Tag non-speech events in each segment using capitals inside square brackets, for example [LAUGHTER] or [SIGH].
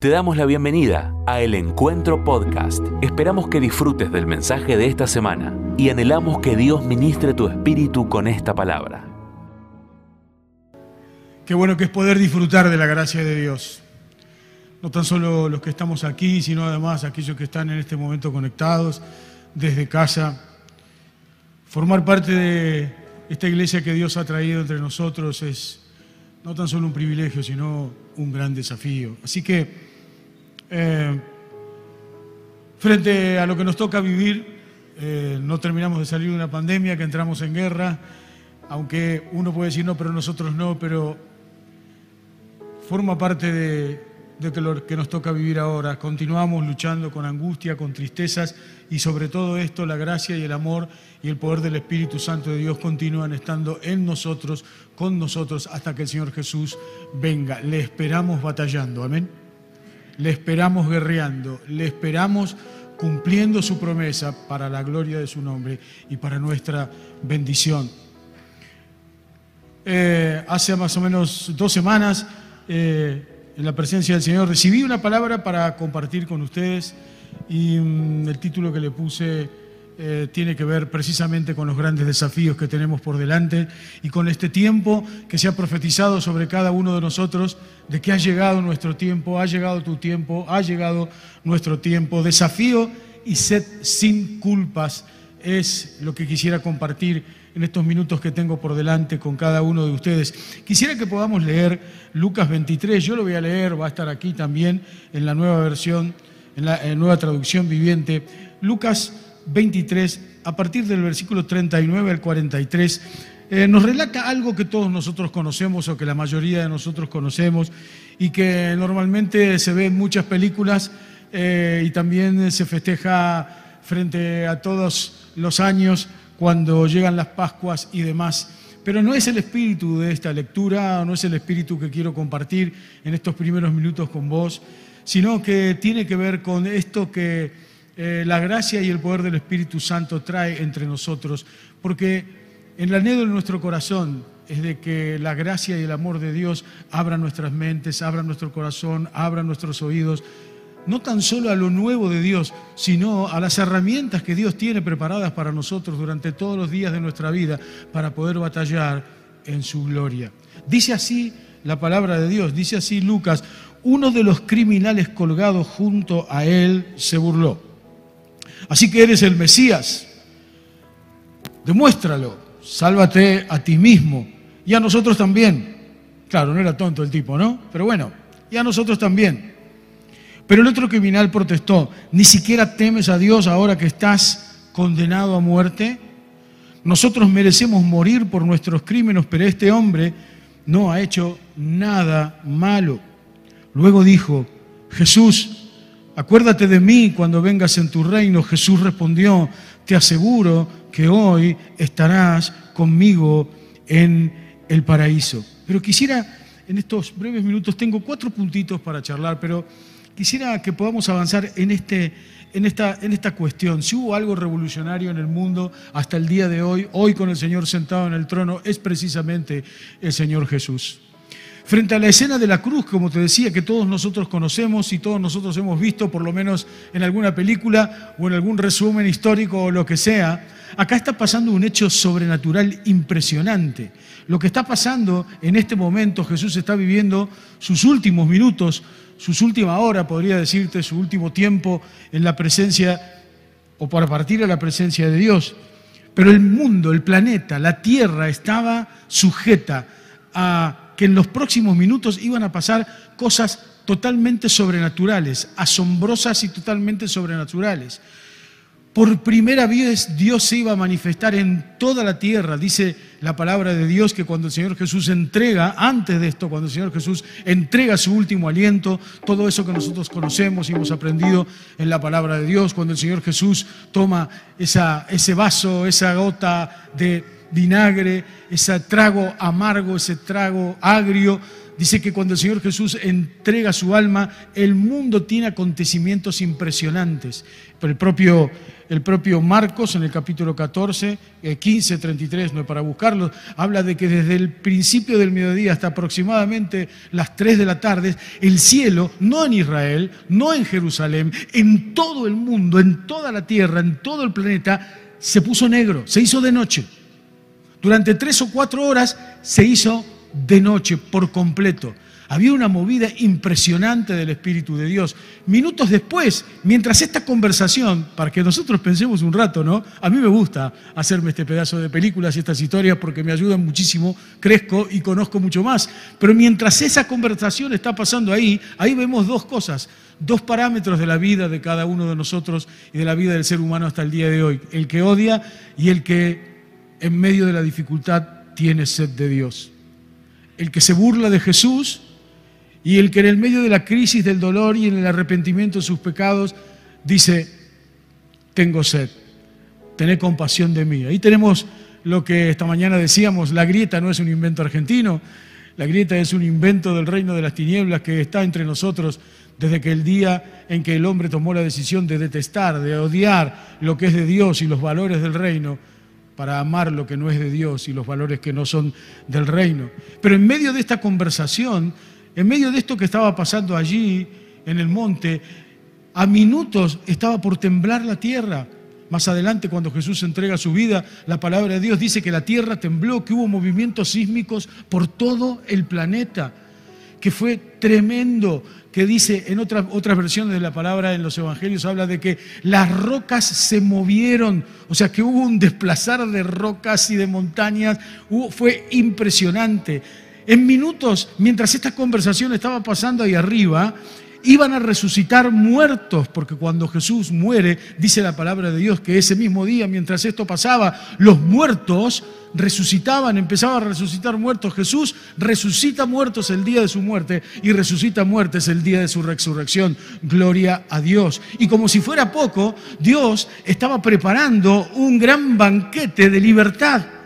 Te damos la bienvenida a El Encuentro Podcast. Esperamos que disfrutes del mensaje de esta semana y anhelamos que Dios ministre tu espíritu con esta palabra. Qué bueno que es poder disfrutar de la gracia de Dios. No tan solo los que estamos aquí, sino además aquellos que están en este momento conectados desde casa. Formar parte de esta iglesia que Dios ha traído entre nosotros es no tan solo un privilegio, sino un gran desafío. Así que eh, frente a lo que nos toca vivir, eh, no terminamos de salir de una pandemia, que entramos en guerra, aunque uno puede decir no, pero nosotros no, pero forma parte de, de lo que nos toca vivir ahora. Continuamos luchando con angustia, con tristezas y sobre todo esto la gracia y el amor y el poder del Espíritu Santo de Dios continúan estando en nosotros, con nosotros, hasta que el Señor Jesús venga. Le esperamos batallando. Amén le esperamos guerreando, le esperamos cumpliendo su promesa para la gloria de su nombre y para nuestra bendición. Eh, hace más o menos dos semanas, eh, en la presencia del Señor, recibí una palabra para compartir con ustedes y mm, el título que le puse eh, tiene que ver precisamente con los grandes desafíos que tenemos por delante y con este tiempo que se ha profetizado sobre cada uno de nosotros, de que ha llegado nuestro tiempo, ha llegado tu tiempo, ha llegado nuestro tiempo. Desafío y sed sin culpas es lo que quisiera compartir en estos minutos que tengo por delante con cada uno de ustedes. Quisiera que podamos leer Lucas 23, yo lo voy a leer, va a estar aquí también en la nueva versión, en la nueva traducción viviente. Lucas 23, a partir del versículo 39 al 43, eh, nos relata algo que todos nosotros conocemos o que la mayoría de nosotros conocemos y que normalmente se ve en muchas películas eh, y también se festeja frente a todos los años cuando llegan las Pascuas y demás. Pero no es el espíritu de esta lectura, no es el espíritu que quiero compartir en estos primeros minutos con vos, sino que tiene que ver con esto que eh, la gracia y el poder del Espíritu Santo trae entre nosotros, porque el anhelo de nuestro corazón es de que la gracia y el amor de Dios abran nuestras mentes, abran nuestro corazón, abran nuestros oídos, no tan solo a lo nuevo de Dios, sino a las herramientas que Dios tiene preparadas para nosotros durante todos los días de nuestra vida para poder batallar en su gloria. Dice así la palabra de Dios, dice así Lucas, uno de los criminales colgados junto a él se burló. Así que eres el Mesías. Demuéstralo. Sálvate a ti mismo y a nosotros también. Claro, no era tonto el tipo, ¿no? Pero bueno, y a nosotros también. Pero el otro criminal protestó, ¿ni siquiera temes a Dios ahora que estás condenado a muerte? Nosotros merecemos morir por nuestros crímenes, pero este hombre no ha hecho nada malo. Luego dijo, Jesús, acuérdate de mí cuando vengas en tu reino. Jesús respondió, te aseguro que hoy estarás conmigo en el paraíso. Pero quisiera, en estos breves minutos, tengo cuatro puntitos para charlar, pero quisiera que podamos avanzar en, este, en, esta, esta cuestión. Si hubo algo revolucionario en el mundo hasta el día de hoy, hoy con el Señor sentado en el trono, es precisamente el Señor Jesús. Frente a la escena de la cruz, como te decía, que todos nosotros conocemos y todos nosotros hemos visto, por lo menos en alguna película o en algún resumen histórico o lo que sea, acá está pasando un hecho sobrenatural impresionante. Lo que está pasando en este momento, Jesús está viviendo sus últimos minutos, sus última hora, podría decirte, su último tiempo en la presencia o para partir a la presencia de Dios. Pero el mundo, el planeta, la tierra estaba sujeta a que en los próximos minutos iban a pasar cosas totalmente sobrenaturales, asombrosas y totalmente sobrenaturales. Por primera vez Dios se iba a manifestar en toda la tierra. Dice la palabra de Dios que cuando el Señor Jesús entrega, antes de esto, cuando el Señor Jesús entrega su último aliento, todo eso que nosotros conocemos y hemos aprendido en la palabra de Dios, cuando el Señor Jesús toma esa, ese vaso, esa gota de vinagre, ese trago amargo, ese trago agrio Dice que cuando el Señor Jesús entrega su alma, el mundo tiene acontecimientos impresionantes. Pero el propio, el propio Marcos, en el capítulo 14, 15, 33, no es para buscarlo, habla de que desde el principio del mediodía hasta aproximadamente las 3 de la tarde, el cielo, no en Israel, no en Jerusalén, en todo el mundo, en toda la tierra, en todo el planeta, se puso negro, se hizo de noche. Durante tres o cuatro horas se hizo de noche por completo. Había una movida impresionante del Espíritu de Dios. Minutos después, mientras esta conversación, para que nosotros pensemos un rato, ¿no? A mí me gusta hacerme este pedazo de películas y estas historias porque me ayudan muchísimo, crezco y conozco mucho más. Pero mientras esa conversación está pasando ahí, ahí vemos dos cosas, dos parámetros de la vida de cada uno de nosotros y de la vida del ser humano hasta el día de hoy. El que odia y el que en medio de la dificultad tiene sed de Dios el que se burla de Jesús y el que en el medio de la crisis del dolor y en el arrepentimiento de sus pecados dice, tengo sed, tened compasión de mí. Ahí tenemos lo que esta mañana decíamos, la grieta no es un invento argentino, la grieta es un invento del reino de las tinieblas que está entre nosotros desde que el día en que el hombre tomó la decisión de detestar, de odiar lo que es de Dios y los valores del reino, para amar lo que no es de Dios y los valores que no son del reino. Pero en medio de esta conversación, en medio de esto que estaba pasando allí en el monte, a minutos estaba por temblar la tierra. Más adelante, cuando Jesús entrega su vida, la palabra de Dios dice que la tierra tembló, que hubo movimientos sísmicos por todo el planeta, que fue tremendo, que dice en otras, otras versiones de la palabra en los evangelios, habla de que las rocas se movieron, o sea que hubo un desplazar de rocas y de montañas, fue impresionante. En minutos, mientras esta conversación estaba pasando ahí arriba, iban a resucitar muertos, porque cuando Jesús muere, dice la palabra de Dios que ese mismo día, mientras esto pasaba, los muertos resucitaban, empezaban a resucitar muertos. Jesús resucita muertos el día de su muerte y resucita muertes el día de su resurrección. Gloria a Dios. Y como si fuera poco, Dios estaba preparando un gran banquete de libertad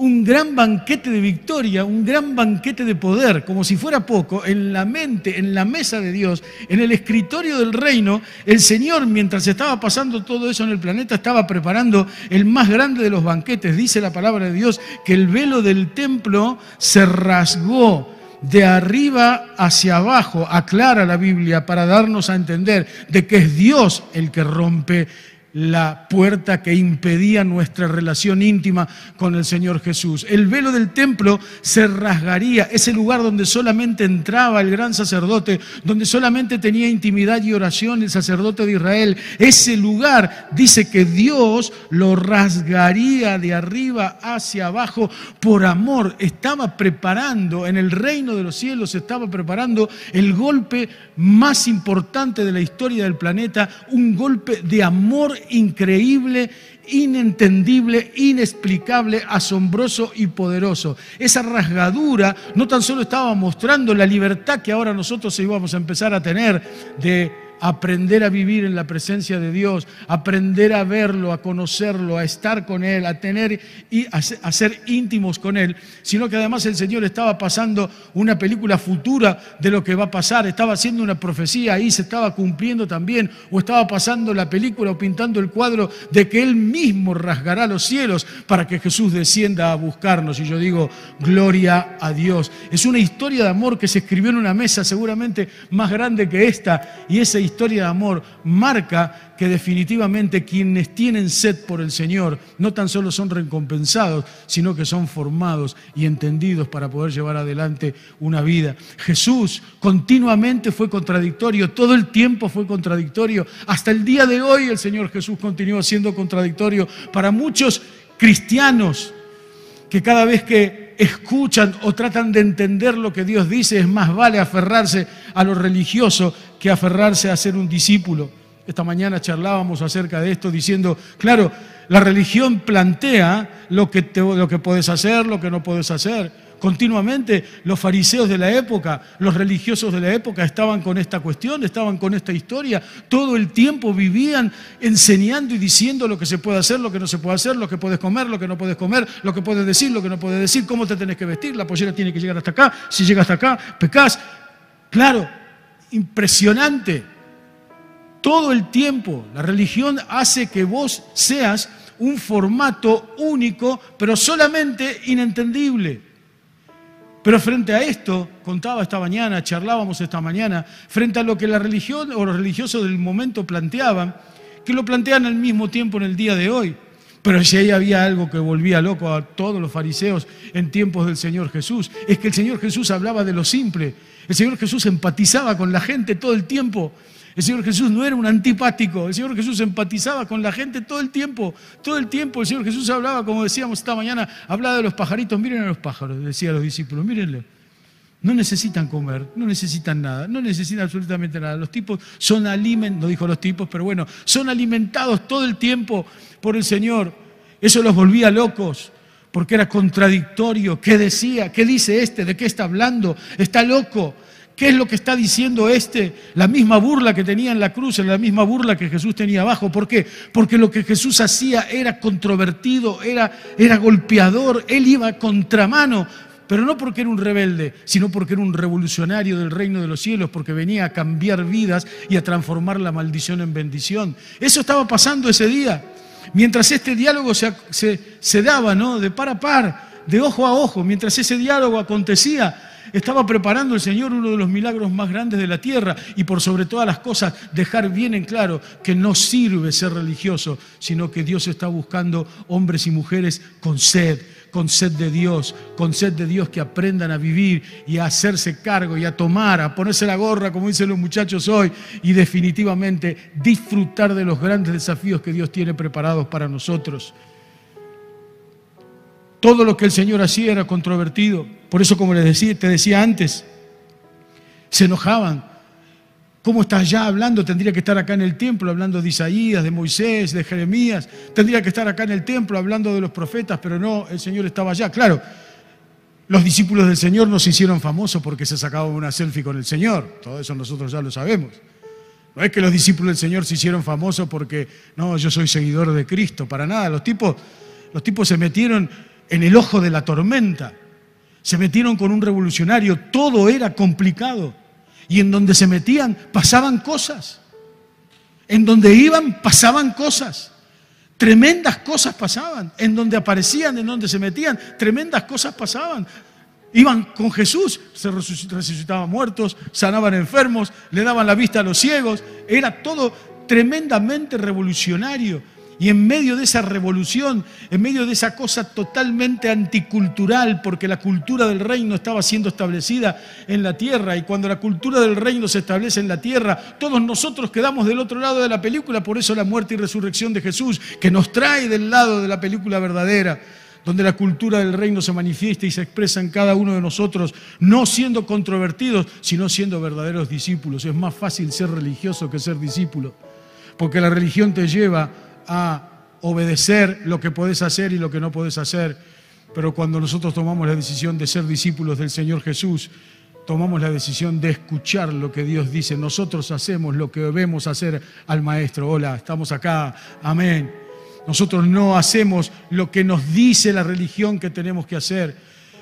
un gran banquete de victoria, un gran banquete de poder, como si fuera poco, en la mente, en la mesa de Dios, en el escritorio del reino, el Señor, mientras estaba pasando todo eso en el planeta, estaba preparando el más grande de los banquetes. Dice la palabra de Dios que el velo del templo se rasgó de arriba hacia abajo, aclara la Biblia para darnos a entender de que es Dios el que rompe la puerta que impedía nuestra relación íntima con el Señor Jesús. El velo del templo se rasgaría, ese lugar donde solamente entraba el gran sacerdote, donde solamente tenía intimidad y oración el sacerdote de Israel. Ese lugar dice que Dios lo rasgaría de arriba hacia abajo por amor. Estaba preparando en el reino de los cielos, estaba preparando el golpe más importante de la historia del planeta, un golpe de amor increíble, inentendible, inexplicable, asombroso y poderoso. Esa rasgadura no tan solo estaba mostrando la libertad que ahora nosotros íbamos a empezar a tener de aprender a vivir en la presencia de Dios, aprender a verlo, a conocerlo, a estar con Él, a tener y a ser íntimos con Él, sino que además el Señor estaba pasando una película futura de lo que va a pasar, estaba haciendo una profecía ahí, se estaba cumpliendo también, o estaba pasando la película o pintando el cuadro de que Él mismo rasgará los cielos para que Jesús descienda a buscarnos. Y yo digo, gloria a Dios. Es una historia de amor que se escribió en una mesa seguramente más grande que esta, y esa historia de amor marca que definitivamente quienes tienen sed por el Señor no tan solo son recompensados, sino que son formados y entendidos para poder llevar adelante una vida. Jesús continuamente fue contradictorio, todo el tiempo fue contradictorio. Hasta el día de hoy el Señor Jesús continúa siendo contradictorio para muchos cristianos que cada vez que escuchan o tratan de entender lo que Dios dice, es más vale aferrarse a lo religioso que aferrarse a ser un discípulo. Esta mañana charlábamos acerca de esto diciendo, claro, la religión plantea lo que, lo que puedes hacer, lo que no puedes hacer. Continuamente. Los fariseos de la época, los religiosos de la época estaban con esta cuestión, estaban con esta historia. Todo el tiempo vivían enseñando y diciendo lo que se puede hacer, lo que no se puede hacer, lo que puedes comer, lo que no puedes comer, lo que puedes decir, lo que no puedes decir, cómo te tenés que vestir, la pollera tiene que llegar hasta acá, si llega hasta acá, pecás. Claro, impresionante. Todo el tiempo la religión hace que vos seas un formato único, pero solamente inentendible. Pero frente a esto, contaba esta mañana, charlábamos esta mañana, frente a lo que la religión o los religiosos del momento planteaban, que lo plantean al mismo tiempo en el día de hoy. Pero si ahí había algo que volvía loco a todos los fariseos en tiempos del Señor Jesús, es que el Señor Jesús hablaba de lo simple, el Señor Jesús empatizaba con la gente todo el tiempo. El Señor Jesús no era un antipático, el Señor Jesús empatizaba con la gente todo el tiempo, todo el tiempo el Señor Jesús hablaba, como decíamos esta mañana, hablaba de los pajaritos, miren a los pájaros, decía a los discípulos, mírenle, no necesitan comer, no necesitan nada, no necesitan absolutamente nada. Los tipos son alimentados, no dijo los tipos, pero bueno, son alimentados todo el tiempo por el Señor. Eso los volvía locos porque era contradictorio. ¿Qué decía? ¿Qué dice este? ¿De qué está hablando? Está loco. ¿Qué es lo que está diciendo este? La misma burla que tenía en la cruz, la misma burla que Jesús tenía abajo. ¿Por qué? Porque lo que Jesús hacía era controvertido, era, era golpeador, él iba contramano, pero no porque era un rebelde, sino porque era un revolucionario del reino de los cielos, porque venía a cambiar vidas y a transformar la maldición en bendición. Eso estaba pasando ese día. Mientras este diálogo se, daba, ¿no? De par a par, de ojo a ojo, mientras ese diálogo acontecía, estaba preparando el Señor uno de los milagros más grandes de la tierra y por sobre todas las cosas dejar bien en claro que no sirve ser religioso, sino que Dios está buscando hombres y mujeres con sed, con sed de Dios, con sed de Dios que aprendan a vivir y a hacerse cargo y a tomar, a ponerse la gorra, como dicen los muchachos hoy, y definitivamente disfrutar de los grandes desafíos que Dios tiene preparados para nosotros. Todo lo que el Señor hacía era controvertido. Por eso, como les decía, te decía antes, se enojaban, ¿Cómo estás ya hablando? Tendría que estar acá en el templo hablando de Isaías, de Moisés, de Jeremías. Tendría que estar acá en el templo hablando de los profetas, pero no, el Señor estaba allá. Claro, los discípulos del Señor no se hicieron famosos porque se sacaban una selfie con el Señor. Todo eso nosotros ya lo sabemos. No es que los discípulos del Señor se hicieron famosos porque, no, yo soy seguidor de Cristo. Para nada. Los tipos, los tipos se metieron en el ojo de la tormenta. Se metieron con un revolucionario. Todo era complicado. Y en donde se metían pasaban cosas. En donde iban pasaban cosas. Tremendas cosas pasaban. En donde aparecían, en donde se metían, tremendas cosas pasaban. Iban con Jesús, se resucitaban muertos, sanaban enfermos, le daban la vista a los ciegos. Era todo tremendamente revolucionario. Y en medio de esa revolución, en medio de esa cosa totalmente anticultural, porque la cultura del reino estaba siendo establecida en la tierra, y cuando la cultura del reino se establece en la tierra, todos nosotros quedamos del otro lado de la película, por eso la muerte y resurrección de Jesús, que nos trae del lado de la película verdadera donde la cultura del reino se manifiesta y se expresa en cada uno de nosotros, no siendo controvertidos, sino siendo verdaderos discípulos. Es más fácil ser religioso que ser discípulo, porque la religión te lleva a obedecer lo que podés hacer y lo que no podés hacer. Pero cuando nosotros tomamos la decisión de ser discípulos del Señor Jesús, tomamos la decisión de escuchar lo que Dios dice. Nosotros hacemos lo que debemos hacer al Maestro. Hola, estamos acá. Amén. Nosotros no hacemos lo que nos dice la religión que tenemos que hacer.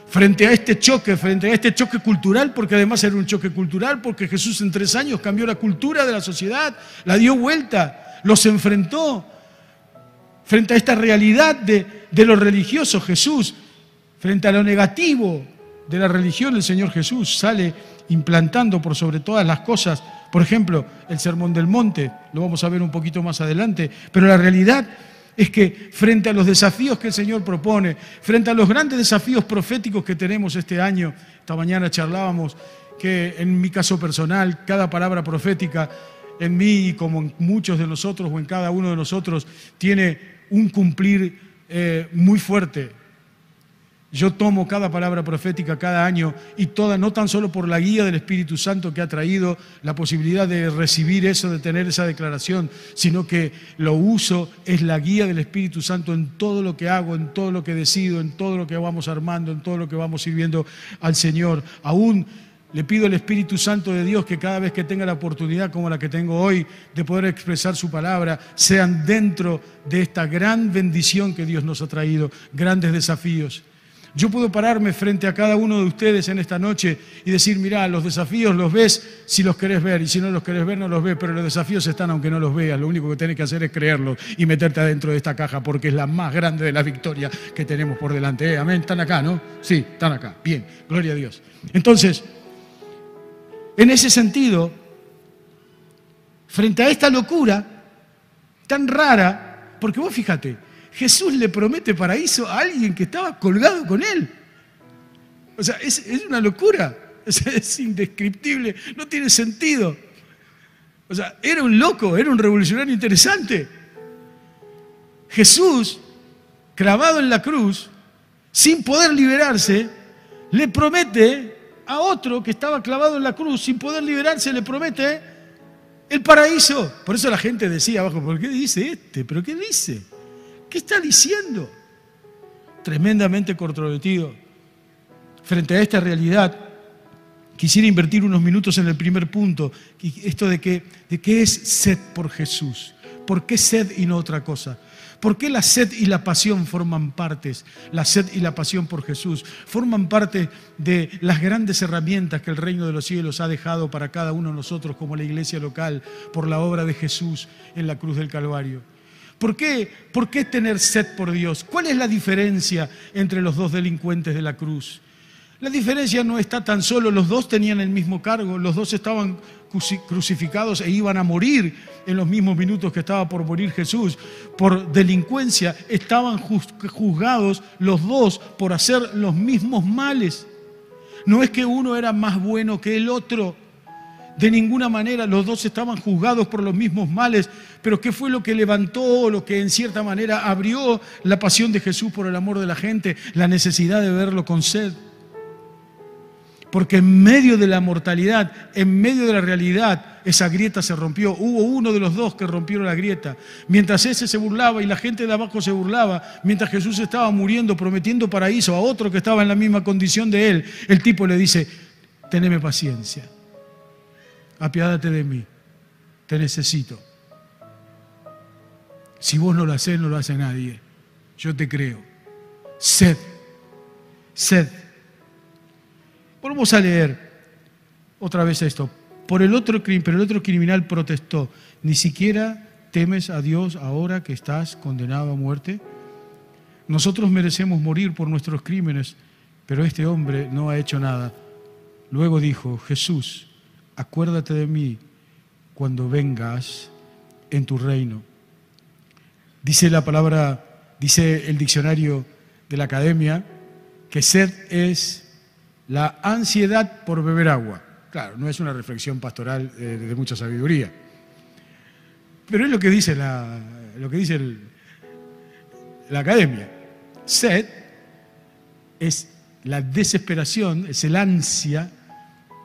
Frente a este choque, frente a este choque cultural, porque además era un choque cultural, porque Jesús en tres años cambió la cultura de la sociedad, la dio vuelta, los enfrentó frente a esta realidad de, lo religioso, Jesús, frente a lo negativo de la religión, el Señor Jesús sale implantando por sobre todas las cosas, por ejemplo, el Sermón del Monte, lo vamos a ver un poquito más adelante, pero la realidad es que frente a los desafíos que el Señor propone, frente a los grandes desafíos proféticos que tenemos este año, esta mañana charlábamos que en mi caso personal, cada palabra profética en mí y como en muchos de nosotros o en cada uno de nosotros tiene un cumplir eh, muy fuerte. Yo tomo cada palabra profética cada año y toda, no tan solo por la guía del Espíritu Santo que ha traído la posibilidad de recibir eso, de tener esa declaración, sino que lo uso, es la guía del Espíritu Santo en todo lo que hago, en todo lo que decido, en todo lo que vamos armando, en todo lo que vamos sirviendo al Señor. Aún le pido al Espíritu Santo de Dios que cada vez que tenga la oportunidad como la que tengo hoy de poder expresar su palabra, sean dentro de esta gran bendición que Dios nos ha traído, grandes desafíos. Yo puedo pararme frente a cada uno de ustedes en esta noche y decir, mirá, los desafíos los ves si los querés ver y si no los querés ver no los ves, pero los desafíos están aunque no los veas. Lo único que tienes que hacer es creerlos y meterte adentro de esta caja porque es la más grande de la victoria que tenemos por delante. ¿Eh? Amén, están acá, ¿no? Sí, están acá. Bien, gloria a Dios. Entonces, en ese sentido, frente a esta locura tan rara, porque vos fíjate, Jesús le promete paraíso a alguien que estaba colgado con él. O sea, es, una locura, [LAUGHS] es, es indescriptible, no tiene sentido. O sea, era un loco, era un revolucionario interesante. Jesús, clavado en la cruz, sin poder liberarse, le promete a otro que estaba clavado en la cruz sin poder liberarse, le promete el paraíso. Por eso la gente decía abajo, ¿por qué dice este? ¿Pero qué dice? ¿Qué está diciendo? Tremendamente controvertido. Frente a esta realidad, quisiera invertir unos minutos en el primer punto, esto de que, de qué es sed por Jesús. ¿Por qué sed y no otra cosa? ¿Por qué la sed y la pasión forman partes? La sed y la pasión por Jesús forman parte de las grandes herramientas que el reino de los cielos ha dejado para cada uno de nosotros como la iglesia local por la obra de Jesús en la cruz del Calvario. ¿Por qué? ¿Por qué tener sed por Dios? ¿Cuál es la diferencia entre los dos delincuentes de la cruz? La diferencia no está tan solo, los dos tenían el mismo cargo, los dos estaban crucificados e iban a morir en los mismos minutos que estaba por morir Jesús. Por delincuencia estaban juzgados los dos por hacer los mismos males. No es que uno era más bueno que el otro. De ninguna manera los dos estaban juzgados por los mismos males, pero ¿qué fue lo que levantó, lo que en cierta manera abrió la pasión de Jesús por el amor de la gente? La necesidad de verlo con sed. Porque en medio de la mortalidad, en medio de la realidad, esa grieta se rompió. Hubo uno de los dos que rompieron la grieta. Mientras ese se burlaba y la gente de abajo se burlaba, mientras Jesús estaba muriendo, prometiendo paraíso a otro que estaba en la misma condición de él, el tipo le dice, teneme paciencia, apiádate de mí, te necesito. Si vos no lo haces, no lo hace nadie. Yo te creo. Sed, sed Volvemos a leer otra vez esto. Por el otro, pero el otro criminal protestó, ni siquiera temes a Dios ahora que estás condenado a muerte. Nosotros merecemos morir por nuestros crímenes, pero este hombre no ha hecho nada. Luego dijo, Jesús, acuérdate de mí cuando vengas en tu reino. Dice la palabra, dice el diccionario de la academia, que sed es la ansiedad por beber agua. Claro, no es una reflexión pastoral eh, de mucha sabiduría. Pero es lo que dice la, lo que dice la academia. Sed es la desesperación, es el ansia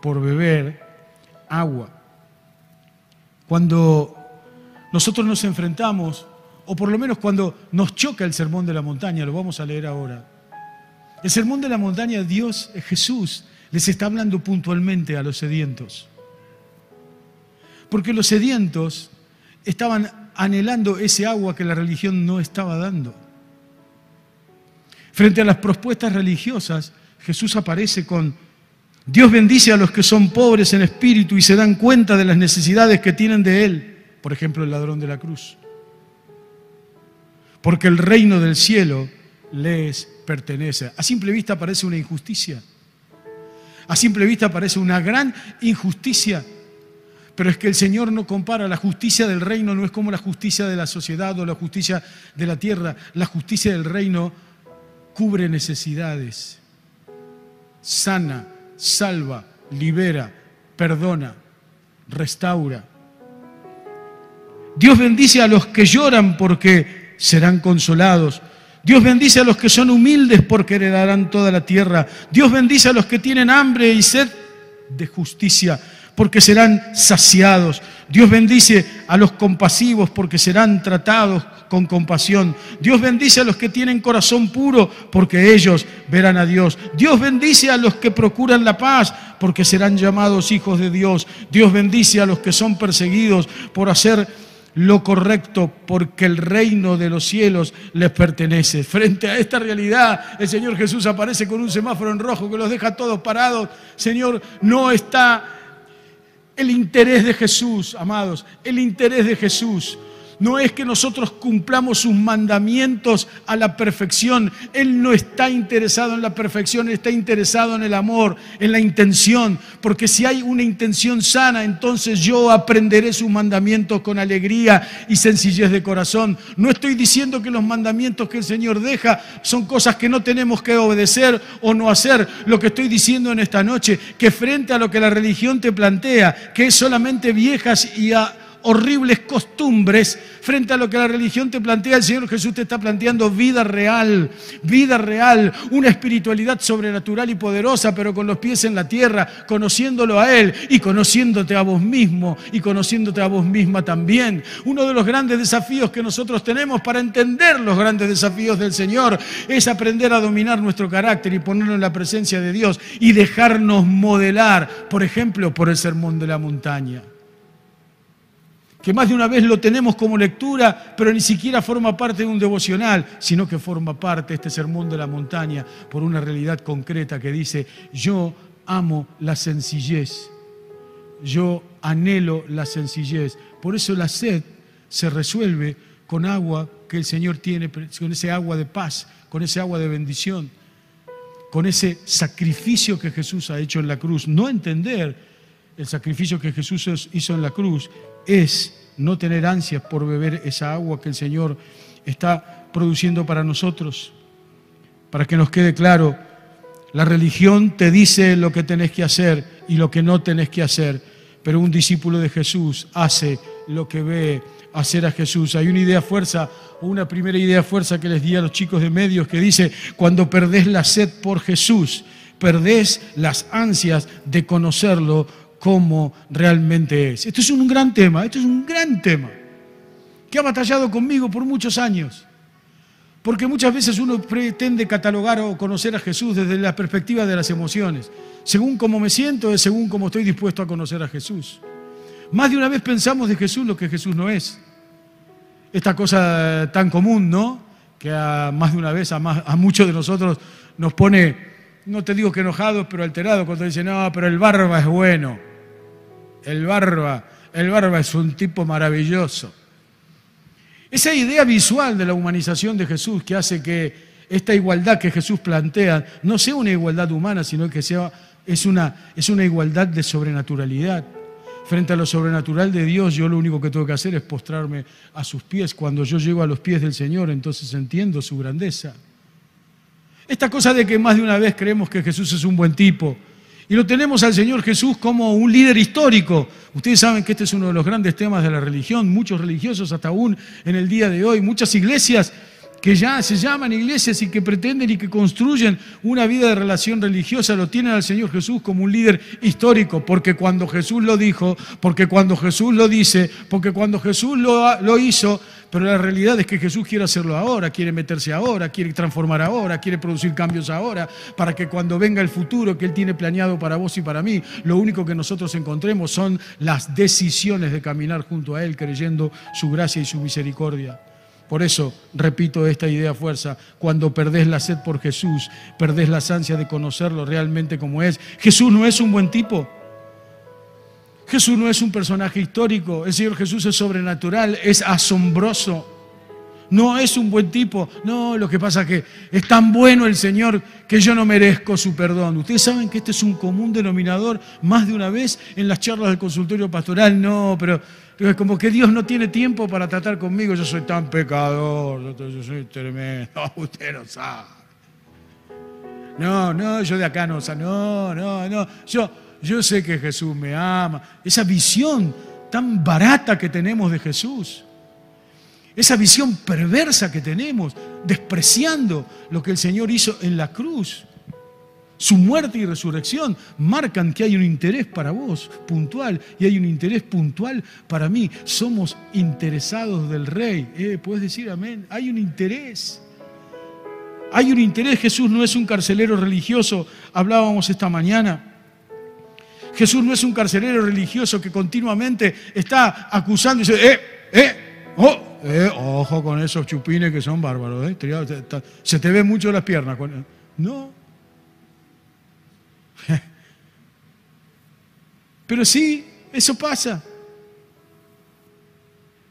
por beber agua. Cuando nosotros nos enfrentamos, o por lo menos cuando nos choca el sermón de la montaña, lo vamos a leer ahora, el sermón de la montaña, Dios, Jesús, les está hablando puntualmente a los sedientos. Porque los sedientos estaban anhelando ese agua que la religión no estaba dando. Frente a las propuestas religiosas, Jesús aparece con, Dios bendice a los que son pobres en espíritu y se dan cuenta de las necesidades que tienen de Él, por ejemplo el ladrón de la cruz. Porque el reino del cielo les pertenece. A simple vista parece una injusticia. A simple vista parece una gran injusticia. Pero es que el Señor no compara la justicia del reino, no es como la justicia de la sociedad o la justicia de la tierra. La justicia del reino cubre necesidades, sana, salva, libera, perdona, restaura. Dios bendice a los que lloran porque serán consolados. Dios bendice a los que son humildes porque heredarán toda la tierra. Dios bendice a los que tienen hambre y sed de justicia porque serán saciados. Dios bendice a los compasivos porque serán tratados con compasión. Dios bendice a los que tienen corazón puro porque ellos verán a Dios. Dios bendice a los que procuran la paz porque serán llamados hijos de Dios. Dios bendice a los que son perseguidos por hacer lo correcto porque el reino de los cielos les pertenece. Frente a esta realidad, el Señor Jesús aparece con un semáforo en rojo que los deja todos parados. Señor, no está el interés de Jesús, amados, el interés de Jesús no es que nosotros cumplamos sus mandamientos a la perfección. Él no está interesado en la perfección, está interesado en el amor, en la intención. Porque si hay una intención sana, entonces yo aprenderé sus mandamientos con alegría y sencillez de corazón. No estoy diciendo que los mandamientos que el Señor deja son cosas que no tenemos que obedecer o no hacer. Lo que estoy diciendo en esta noche, que frente a lo que la religión te plantea, que es solamente viejas y a horribles costumbres frente a lo que la religión te plantea. El Señor Jesús te está planteando vida real, vida real, una espiritualidad sobrenatural y poderosa, pero con los pies en la tierra, conociéndolo a Él y conociéndote a vos mismo y conociéndote a vos misma también. Uno de los grandes desafíos que nosotros tenemos para entender los grandes desafíos del Señor es aprender a dominar nuestro carácter y ponerlo en la presencia de Dios y dejarnos modelar, por ejemplo, por el sermón de la montaña que más de una vez lo tenemos como lectura, pero ni siquiera forma parte de un devocional, sino que forma parte este sermón de la montaña por una realidad concreta que dice, yo amo la sencillez, yo anhelo la sencillez. Por eso la sed se resuelve con agua que el Señor tiene, con ese agua de paz, con ese agua de bendición, con ese sacrificio que Jesús ha hecho en la cruz. No entender el sacrificio que Jesús hizo en la cruz es no tener ansias por beber esa agua que el Señor está produciendo para nosotros. Para que nos quede claro, la religión te dice lo que tenés que hacer y lo que no tenés que hacer, pero un discípulo de Jesús hace lo que ve hacer a Jesús. Hay una idea fuerza, una primera idea fuerza que les di a los chicos de medios que dice, cuando perdés la sed por Jesús, perdés las ansias de conocerlo cómo realmente es. Esto es un gran tema, esto es un gran tema, que ha batallado conmigo por muchos años. Porque muchas veces uno pretende catalogar o conocer a Jesús desde la perspectiva de las emociones. Según cómo me siento, es según cómo estoy dispuesto a conocer a Jesús. Más de una vez pensamos de Jesús lo que Jesús no es. Esta cosa tan común, ¿no? Que más de una vez a, a muchos de nosotros nos pone, no te digo que enojados, pero alterados cuando dicen, no, pero el barba es bueno el barba, el barba es un tipo maravilloso. Esa idea visual de la humanización de Jesús que hace que esta igualdad que Jesús plantea no sea una igualdad humana, sino que sea, es, una, es una igualdad de sobrenaturalidad. Frente a lo sobrenatural de Dios, yo lo único que tengo que hacer es postrarme a sus pies. Cuando yo llego a los pies del Señor, entonces entiendo su grandeza. Esta cosa de que más de una vez creemos que Jesús es un buen tipo, y lo tenemos al Señor Jesús como un líder histórico. Ustedes saben que este es uno de los grandes temas de la religión. Muchos religiosos, hasta aún en el día de hoy, muchas iglesias que ya se llaman iglesias y que pretenden y que construyen una vida de relación religiosa, lo tienen al Señor Jesús como un líder histórico, porque cuando Jesús lo dijo, porque cuando Jesús lo dice, porque cuando Jesús lo, lo hizo, pero la realidad es que Jesús quiere hacerlo ahora, quiere meterse ahora, quiere transformar ahora, quiere producir cambios ahora, para que cuando venga el futuro que Él tiene planeado para vos y para mí, lo único que nosotros encontremos son las decisiones de caminar junto a Él, creyendo su gracia y su misericordia. Por eso, repito esta idea fuerza, cuando perdés la sed por Jesús, perdés la ansia de conocerlo realmente como es. Jesús no es un buen tipo. Jesús no es un personaje histórico, el Señor Jesús es sobrenatural, es asombroso. No es un buen tipo, no, lo que pasa es que es tan bueno el Señor que yo no merezco su perdón. Ustedes saben que este es un común denominador más de una vez en las charlas del consultorio pastoral, no, pero es como que Dios no tiene tiempo para tratar conmigo, yo soy tan pecador, yo soy tremendo, [LAUGHS] usted no sabe. No, no, yo de acá no, no, no, no, yo yo sé que Jesús me ama. Esa visión tan barata que tenemos de Jesús. Esa visión perversa que tenemos, despreciando lo que el Señor hizo en la cruz. Su muerte y resurrección marcan que hay un interés para vos puntual y hay un interés puntual para mí. Somos interesados del Rey. Eh, ¿Puedes decir amén? Hay un interés. Hay un interés. Jesús no es un carcelero religioso. Hablábamos esta mañana. Jesús no es un carcelero religioso que continuamente está acusando y dice, eh, eh, oh, eh, ojo con esos chupines que son bárbaros, ¿eh? se te ve mucho las piernas. No. [LAUGHS] Pero sí, eso pasa.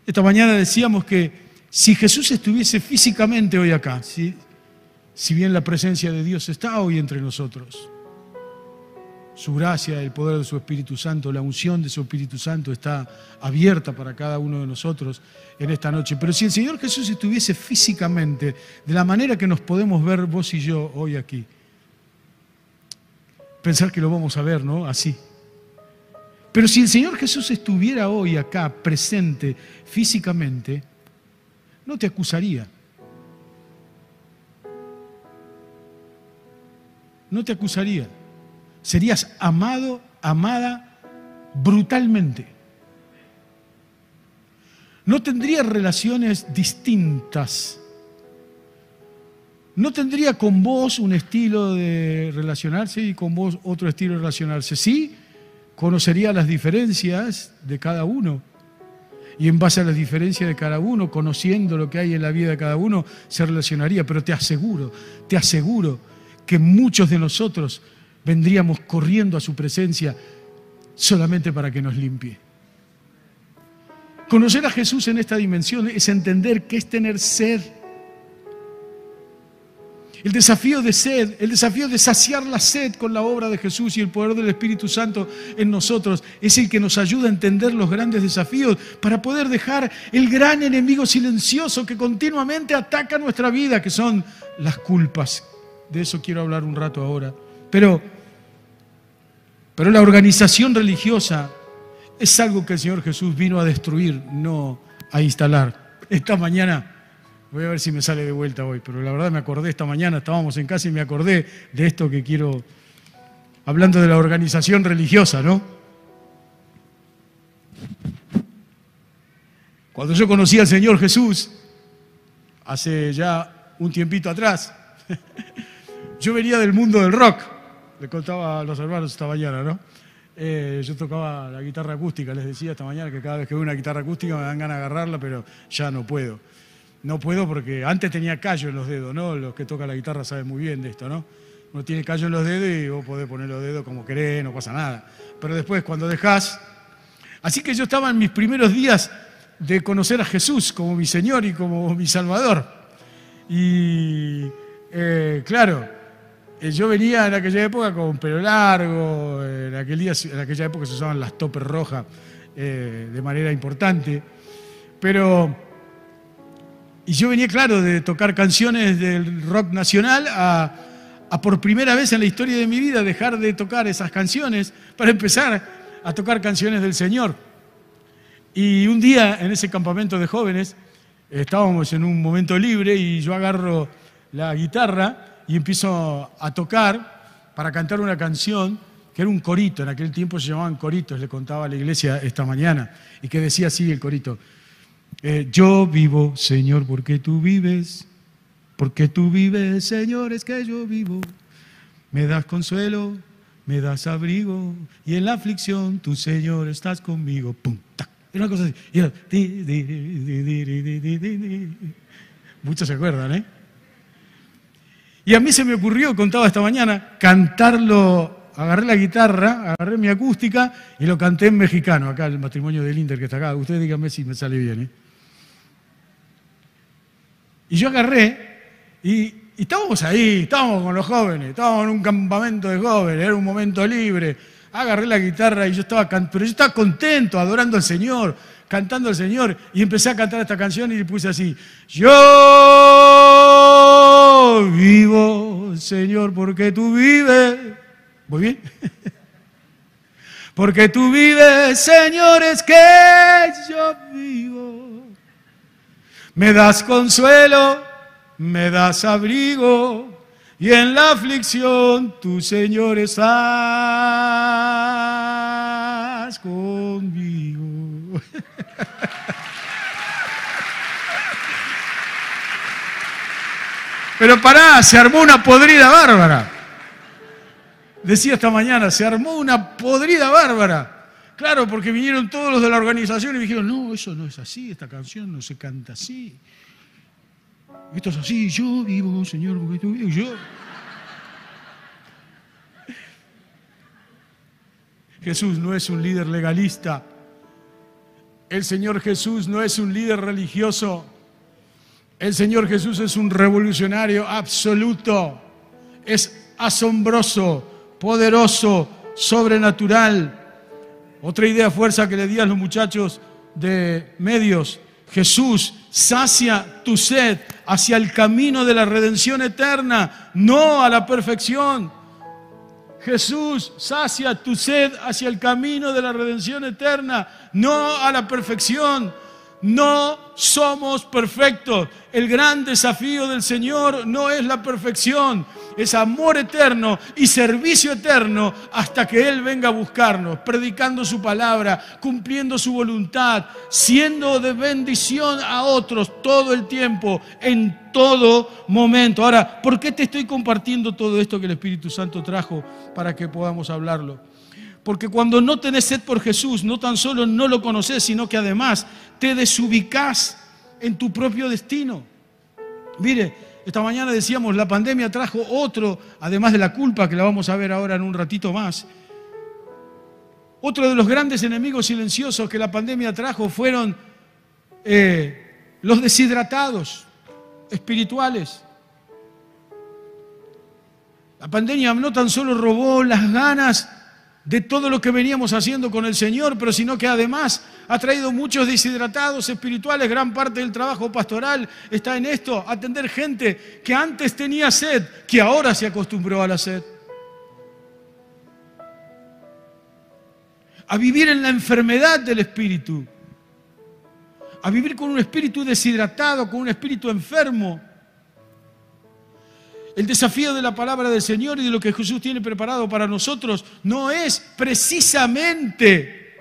Esta mañana decíamos que si Jesús estuviese físicamente hoy acá, si, si bien la presencia de Dios está hoy entre nosotros, su gracia, el poder de su Espíritu Santo, la unción de su Espíritu Santo está abierta para cada uno de nosotros en esta noche. Pero si el Señor Jesús estuviese físicamente, de la manera que nos podemos ver vos y yo hoy aquí, pensar que lo vamos a ver, ¿no? Así. Pero si el Señor Jesús estuviera hoy acá, presente físicamente, no te acusaría. No te acusaría serías amado, amada brutalmente. No tendría relaciones distintas. No tendría con vos un estilo de relacionarse y con vos otro estilo de relacionarse. Sí, conocería las diferencias de cada uno. Y en base a las diferencias de cada uno, conociendo lo que hay en la vida de cada uno, se relacionaría. Pero te aseguro, te aseguro que muchos de nosotros vendríamos corriendo a su presencia solamente para que nos limpie. Conocer a Jesús en esta dimensión es entender que es tener sed. El desafío de sed, el desafío de saciar la sed con la obra de Jesús y el poder del Espíritu Santo en nosotros es el que nos ayuda a entender los grandes desafíos para poder dejar el gran enemigo silencioso que continuamente ataca nuestra vida, que son las culpas. De eso quiero hablar un rato ahora. Pero, pero la organización religiosa es algo que el Señor Jesús vino a destruir, no a instalar. Esta mañana, voy a ver si me sale de vuelta hoy, pero la verdad me acordé esta mañana, estábamos en casa y me acordé de esto que quiero, hablando de la organización religiosa, ¿no? Cuando yo conocí al Señor Jesús, hace ya un tiempito atrás, [LAUGHS] yo venía del mundo del rock le contaba a los hermanos esta mañana, ¿no? Eh, yo tocaba la guitarra acústica, les decía esta mañana que cada vez que veo una guitarra acústica me dan ganas de agarrarla, pero ya no puedo. No puedo porque antes tenía callo en los dedos, ¿no? Los que tocan la guitarra saben muy bien de esto, ¿no? Uno tiene callo en los dedos y vos podés poner los dedos como querés, no pasa nada. Pero después, cuando dejás. Así que yo estaba en mis primeros días de conocer a Jesús como mi Señor y como mi Salvador. Y eh, claro, yo venía en aquella época con pelo largo, en, aquel día, en aquella época se usaban las topes rojas eh, de manera importante, pero... Y yo venía, claro, de tocar canciones del rock nacional a, a por primera vez en la historia de mi vida dejar de tocar esas canciones para empezar a tocar canciones del Señor. Y un día en ese campamento de jóvenes estábamos en un momento libre y yo agarro la guitarra y empiezo a tocar para cantar una canción que era un corito, en aquel tiempo se llamaban coritos, le contaba a la iglesia esta mañana, y que decía así el corito, eh, yo vivo, Señor, porque tú vives, porque tú vives, Señor, es que yo vivo, me das consuelo, me das abrigo, y en la aflicción tú, Señor, estás conmigo, pum, tac. Era una cosa así, Muchos se acuerdan, ¿eh? Y a mí se me ocurrió, contaba esta mañana, cantarlo, agarré la guitarra, agarré mi acústica y lo canté en mexicano, acá el matrimonio del Inter que está acá. Ustedes díganme si me sale bien. ¿eh? Y yo agarré y, estábamos ahí, estábamos con los jóvenes, estábamos en un campamento de jóvenes, era un momento libre. Agarré la guitarra y yo estaba, pero yo estaba contento, adorando al Señor, cantando al Señor y empecé a cantar esta canción y le puse así, yo vivo, Señor, porque tú vives. ¿Muy bien? [LAUGHS] porque tú vives, Señor, es que yo vivo. Me das consuelo, me das abrigo, y en la aflicción tu Señor estás conmigo. [LAUGHS] [LAUGHS] Pero pará, se armó una podrida bárbara. Decía esta mañana, se armó una podrida bárbara. Claro, porque vinieron todos los de la organización y dijeron, no, eso no es así, esta canción no se canta así. Esto es así, yo vivo, Señor, porque tú vivo, yo. [LAUGHS] Jesús no es un líder legalista. El Señor Jesús no es un líder religioso. El Señor Jesús es un revolucionario absoluto, es asombroso, poderoso, sobrenatural. Otra idea fuerza que le di a los muchachos de medios, Jesús sacia tu sed hacia el camino de la redención eterna, no a la perfección. Jesús sacia tu sed hacia el camino de la redención eterna, no a la perfección. No somos perfectos. El gran desafío del Señor no es la perfección, es amor eterno y servicio eterno hasta que Él venga a buscarnos, predicando su palabra, cumpliendo su voluntad, siendo de bendición a otros todo el tiempo, en todo momento. Ahora, ¿por qué te estoy compartiendo todo esto que el Espíritu Santo trajo para que podamos hablarlo? Porque cuando no tenés sed por Jesús, no tan solo no lo conoces, sino que además te desubicás en tu propio destino. Mire, esta mañana decíamos, la pandemia trajo otro, además de la culpa, que la vamos a ver ahora en un ratito más. Otro de los grandes enemigos silenciosos que la pandemia trajo fueron eh, los deshidratados espirituales. La pandemia no tan solo robó las ganas de todo lo que veníamos haciendo con el Señor, pero sino que además ha traído muchos deshidratados espirituales. Gran parte del trabajo pastoral está en esto, atender gente que antes tenía sed, que ahora se acostumbró a la sed. A vivir en la enfermedad del espíritu. A vivir con un espíritu deshidratado, con un espíritu enfermo el desafío de la palabra del Señor y de lo que Jesús tiene preparado para nosotros no es precisamente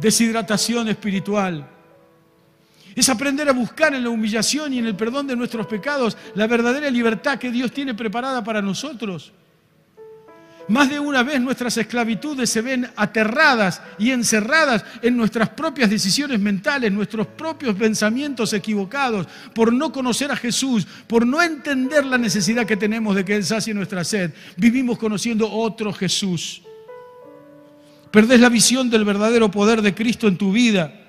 deshidratación espiritual. Es aprender a buscar en la humillación y en el perdón de nuestros pecados la verdadera libertad que Dios tiene preparada para nosotros. Más de una vez nuestras esclavitudes se ven aterradas y encerradas en nuestras propias decisiones mentales, nuestros propios pensamientos equivocados, por no conocer a Jesús, por no entender la necesidad que tenemos de que Él sacie nuestra sed. Vivimos conociendo otro Jesús. Perdés la visión del verdadero poder de Cristo en tu vida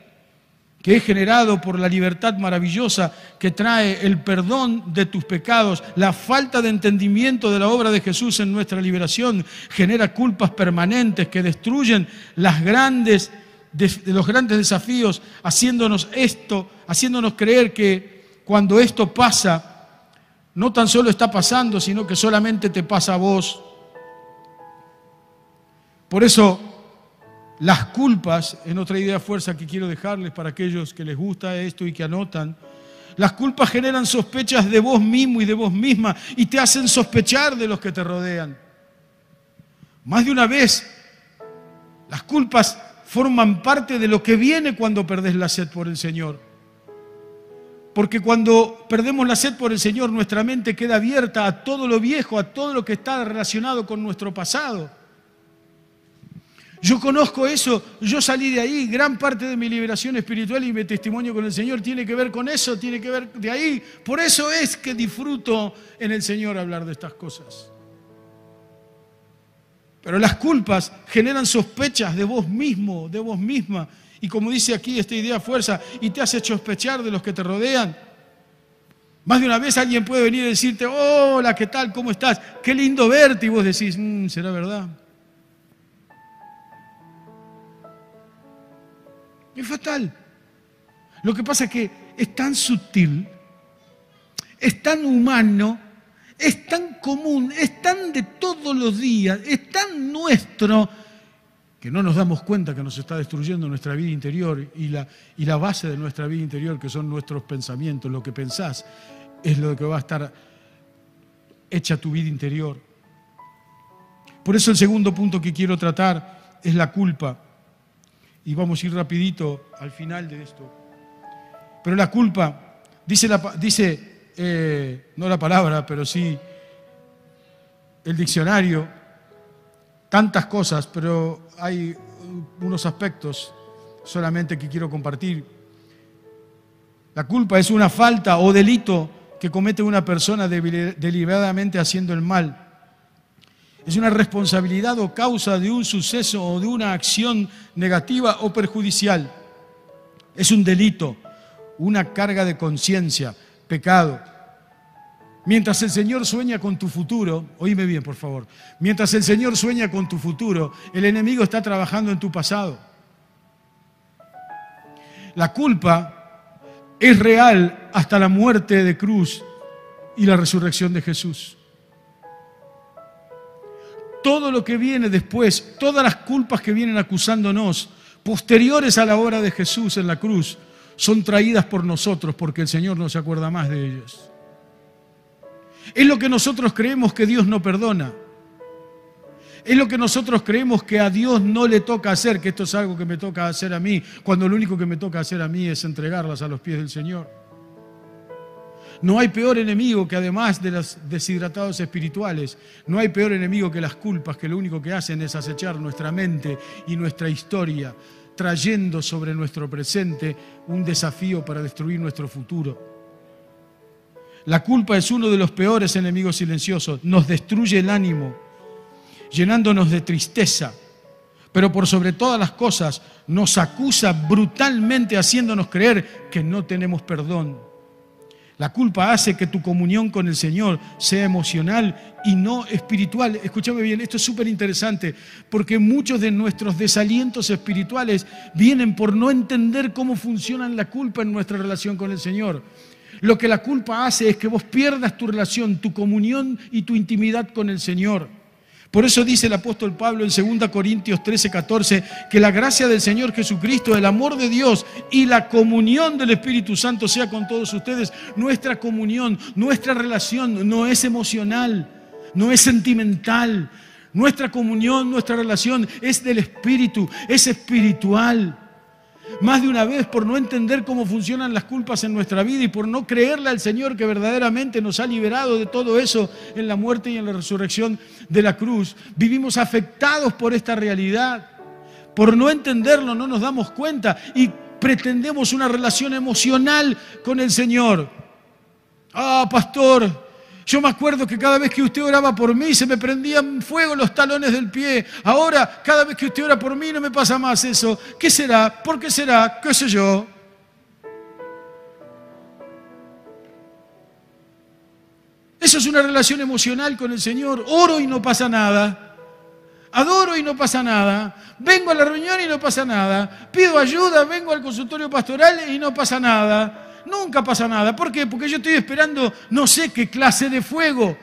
que es generado por la libertad maravillosa que trae el perdón de tus pecados, la falta de entendimiento de la obra de Jesús en nuestra liberación, genera culpas permanentes que destruyen las los grandes desafíos, haciéndonos esto, haciéndonos creer que cuando esto pasa, no tan solo está pasando, sino que solamente te pasa a vos. Por eso las culpas, en otra idea fuerza que quiero dejarles para aquellos que les gusta esto y que anotan, las culpas generan sospechas de vos mismo y de vos misma y te hacen sospechar de los que te rodean. Más de una vez, las culpas forman parte de lo que viene cuando perdés la sed por el Señor. Porque cuando perdemos la sed por el Señor, nuestra mente queda abierta a todo lo viejo, a todo lo que está relacionado con nuestro pasado. Yo conozco eso, yo salí de ahí, gran parte de mi liberación espiritual y mi testimonio con el Señor tiene que ver con eso, tiene que ver de ahí. Por eso es que disfruto en el Señor hablar de estas cosas. Pero las culpas generan sospechas de vos mismo, de vos misma. Y como dice aquí esta idea fuerza, y te hace sospechar de los que te rodean. Más de una vez alguien puede venir y decirte, hola, ¿qué tal? ¿Cómo estás? Qué lindo verte. Y vos decís, mm, ¿será verdad? Es fatal. Lo que pasa es que es tan sutil, es tan humano, es tan común, es tan de todos los días, es tan nuestro, que no nos damos cuenta que nos está destruyendo nuestra vida interior y la, y la base de nuestra vida interior, que son nuestros pensamientos, lo que pensás, es lo que va a estar hecha tu vida interior. Por eso el segundo punto que quiero tratar es la culpa. Y vamos a ir rapidito al final de esto. Pero la culpa, dice, la, dice eh, no la palabra, pero sí el diccionario, tantas cosas, pero hay unos aspectos solamente que quiero compartir. La culpa es una falta o delito que comete una persona deliberadamente haciendo el mal. Es una responsabilidad o causa de un suceso o de una acción negativa o perjudicial. Es un delito, una carga de conciencia, pecado. Mientras el Señor sueña con tu futuro, oíme bien por favor, mientras el Señor sueña con tu futuro, el enemigo está trabajando en tu pasado. La culpa es real hasta la muerte de cruz y la resurrección de Jesús. Todo lo que viene después, todas las culpas que vienen acusándonos, posteriores a la hora de Jesús en la cruz, son traídas por nosotros porque el Señor no se acuerda más de ellos. Es lo que nosotros creemos que Dios no perdona. Es lo que nosotros creemos que a Dios no le toca hacer, que esto es algo que me toca hacer a mí, cuando lo único que me toca hacer a mí es entregarlas a los pies del Señor. No hay peor enemigo que además de los deshidratados espirituales, no hay peor enemigo que las culpas, que lo único que hacen es acechar nuestra mente y nuestra historia, trayendo sobre nuestro presente un desafío para destruir nuestro futuro. La culpa es uno de los peores enemigos silenciosos, nos destruye el ánimo, llenándonos de tristeza, pero por sobre todas las cosas nos acusa brutalmente haciéndonos creer que no tenemos perdón. La culpa hace que tu comunión con el Señor sea emocional y no espiritual. Escúchame bien, esto es súper interesante, porque muchos de nuestros desalientos espirituales vienen por no entender cómo funciona la culpa en nuestra relación con el Señor. Lo que la culpa hace es que vos pierdas tu relación, tu comunión y tu intimidad con el Señor. Por eso dice el apóstol Pablo en 2 Corintios 13, 14, que la gracia del Señor Jesucristo, el amor de Dios y la comunión del Espíritu Santo sea con todos ustedes. Nuestra comunión, nuestra relación no es emocional, no es sentimental. Nuestra comunión, nuestra relación es del Espíritu, es espiritual más de una vez por no entender cómo funcionan las culpas en nuestra vida y por no creerle al Señor que verdaderamente nos ha liberado de todo eso en la muerte y en la resurrección de la cruz. Vivimos afectados por esta realidad. Por no entenderlo no nos damos cuenta y pretendemos una relación emocional con el Señor. Ah, pastor, yo me acuerdo que cada vez que usted oraba por mí se me prendían fuego los talones del pie. Ahora, cada vez que usted ora por mí no me pasa más eso. ¿Qué será? ¿Por qué será? ¿Qué sé yo? Eso es una relación emocional con el Señor. Oro y no pasa nada. Adoro y no pasa nada. Vengo a la reunión y no pasa nada. Pido ayuda, vengo al consultorio pastoral y no pasa nada nunca pasa nada. ¿Por qué? Porque yo estoy esperando no sé qué clase de fuego.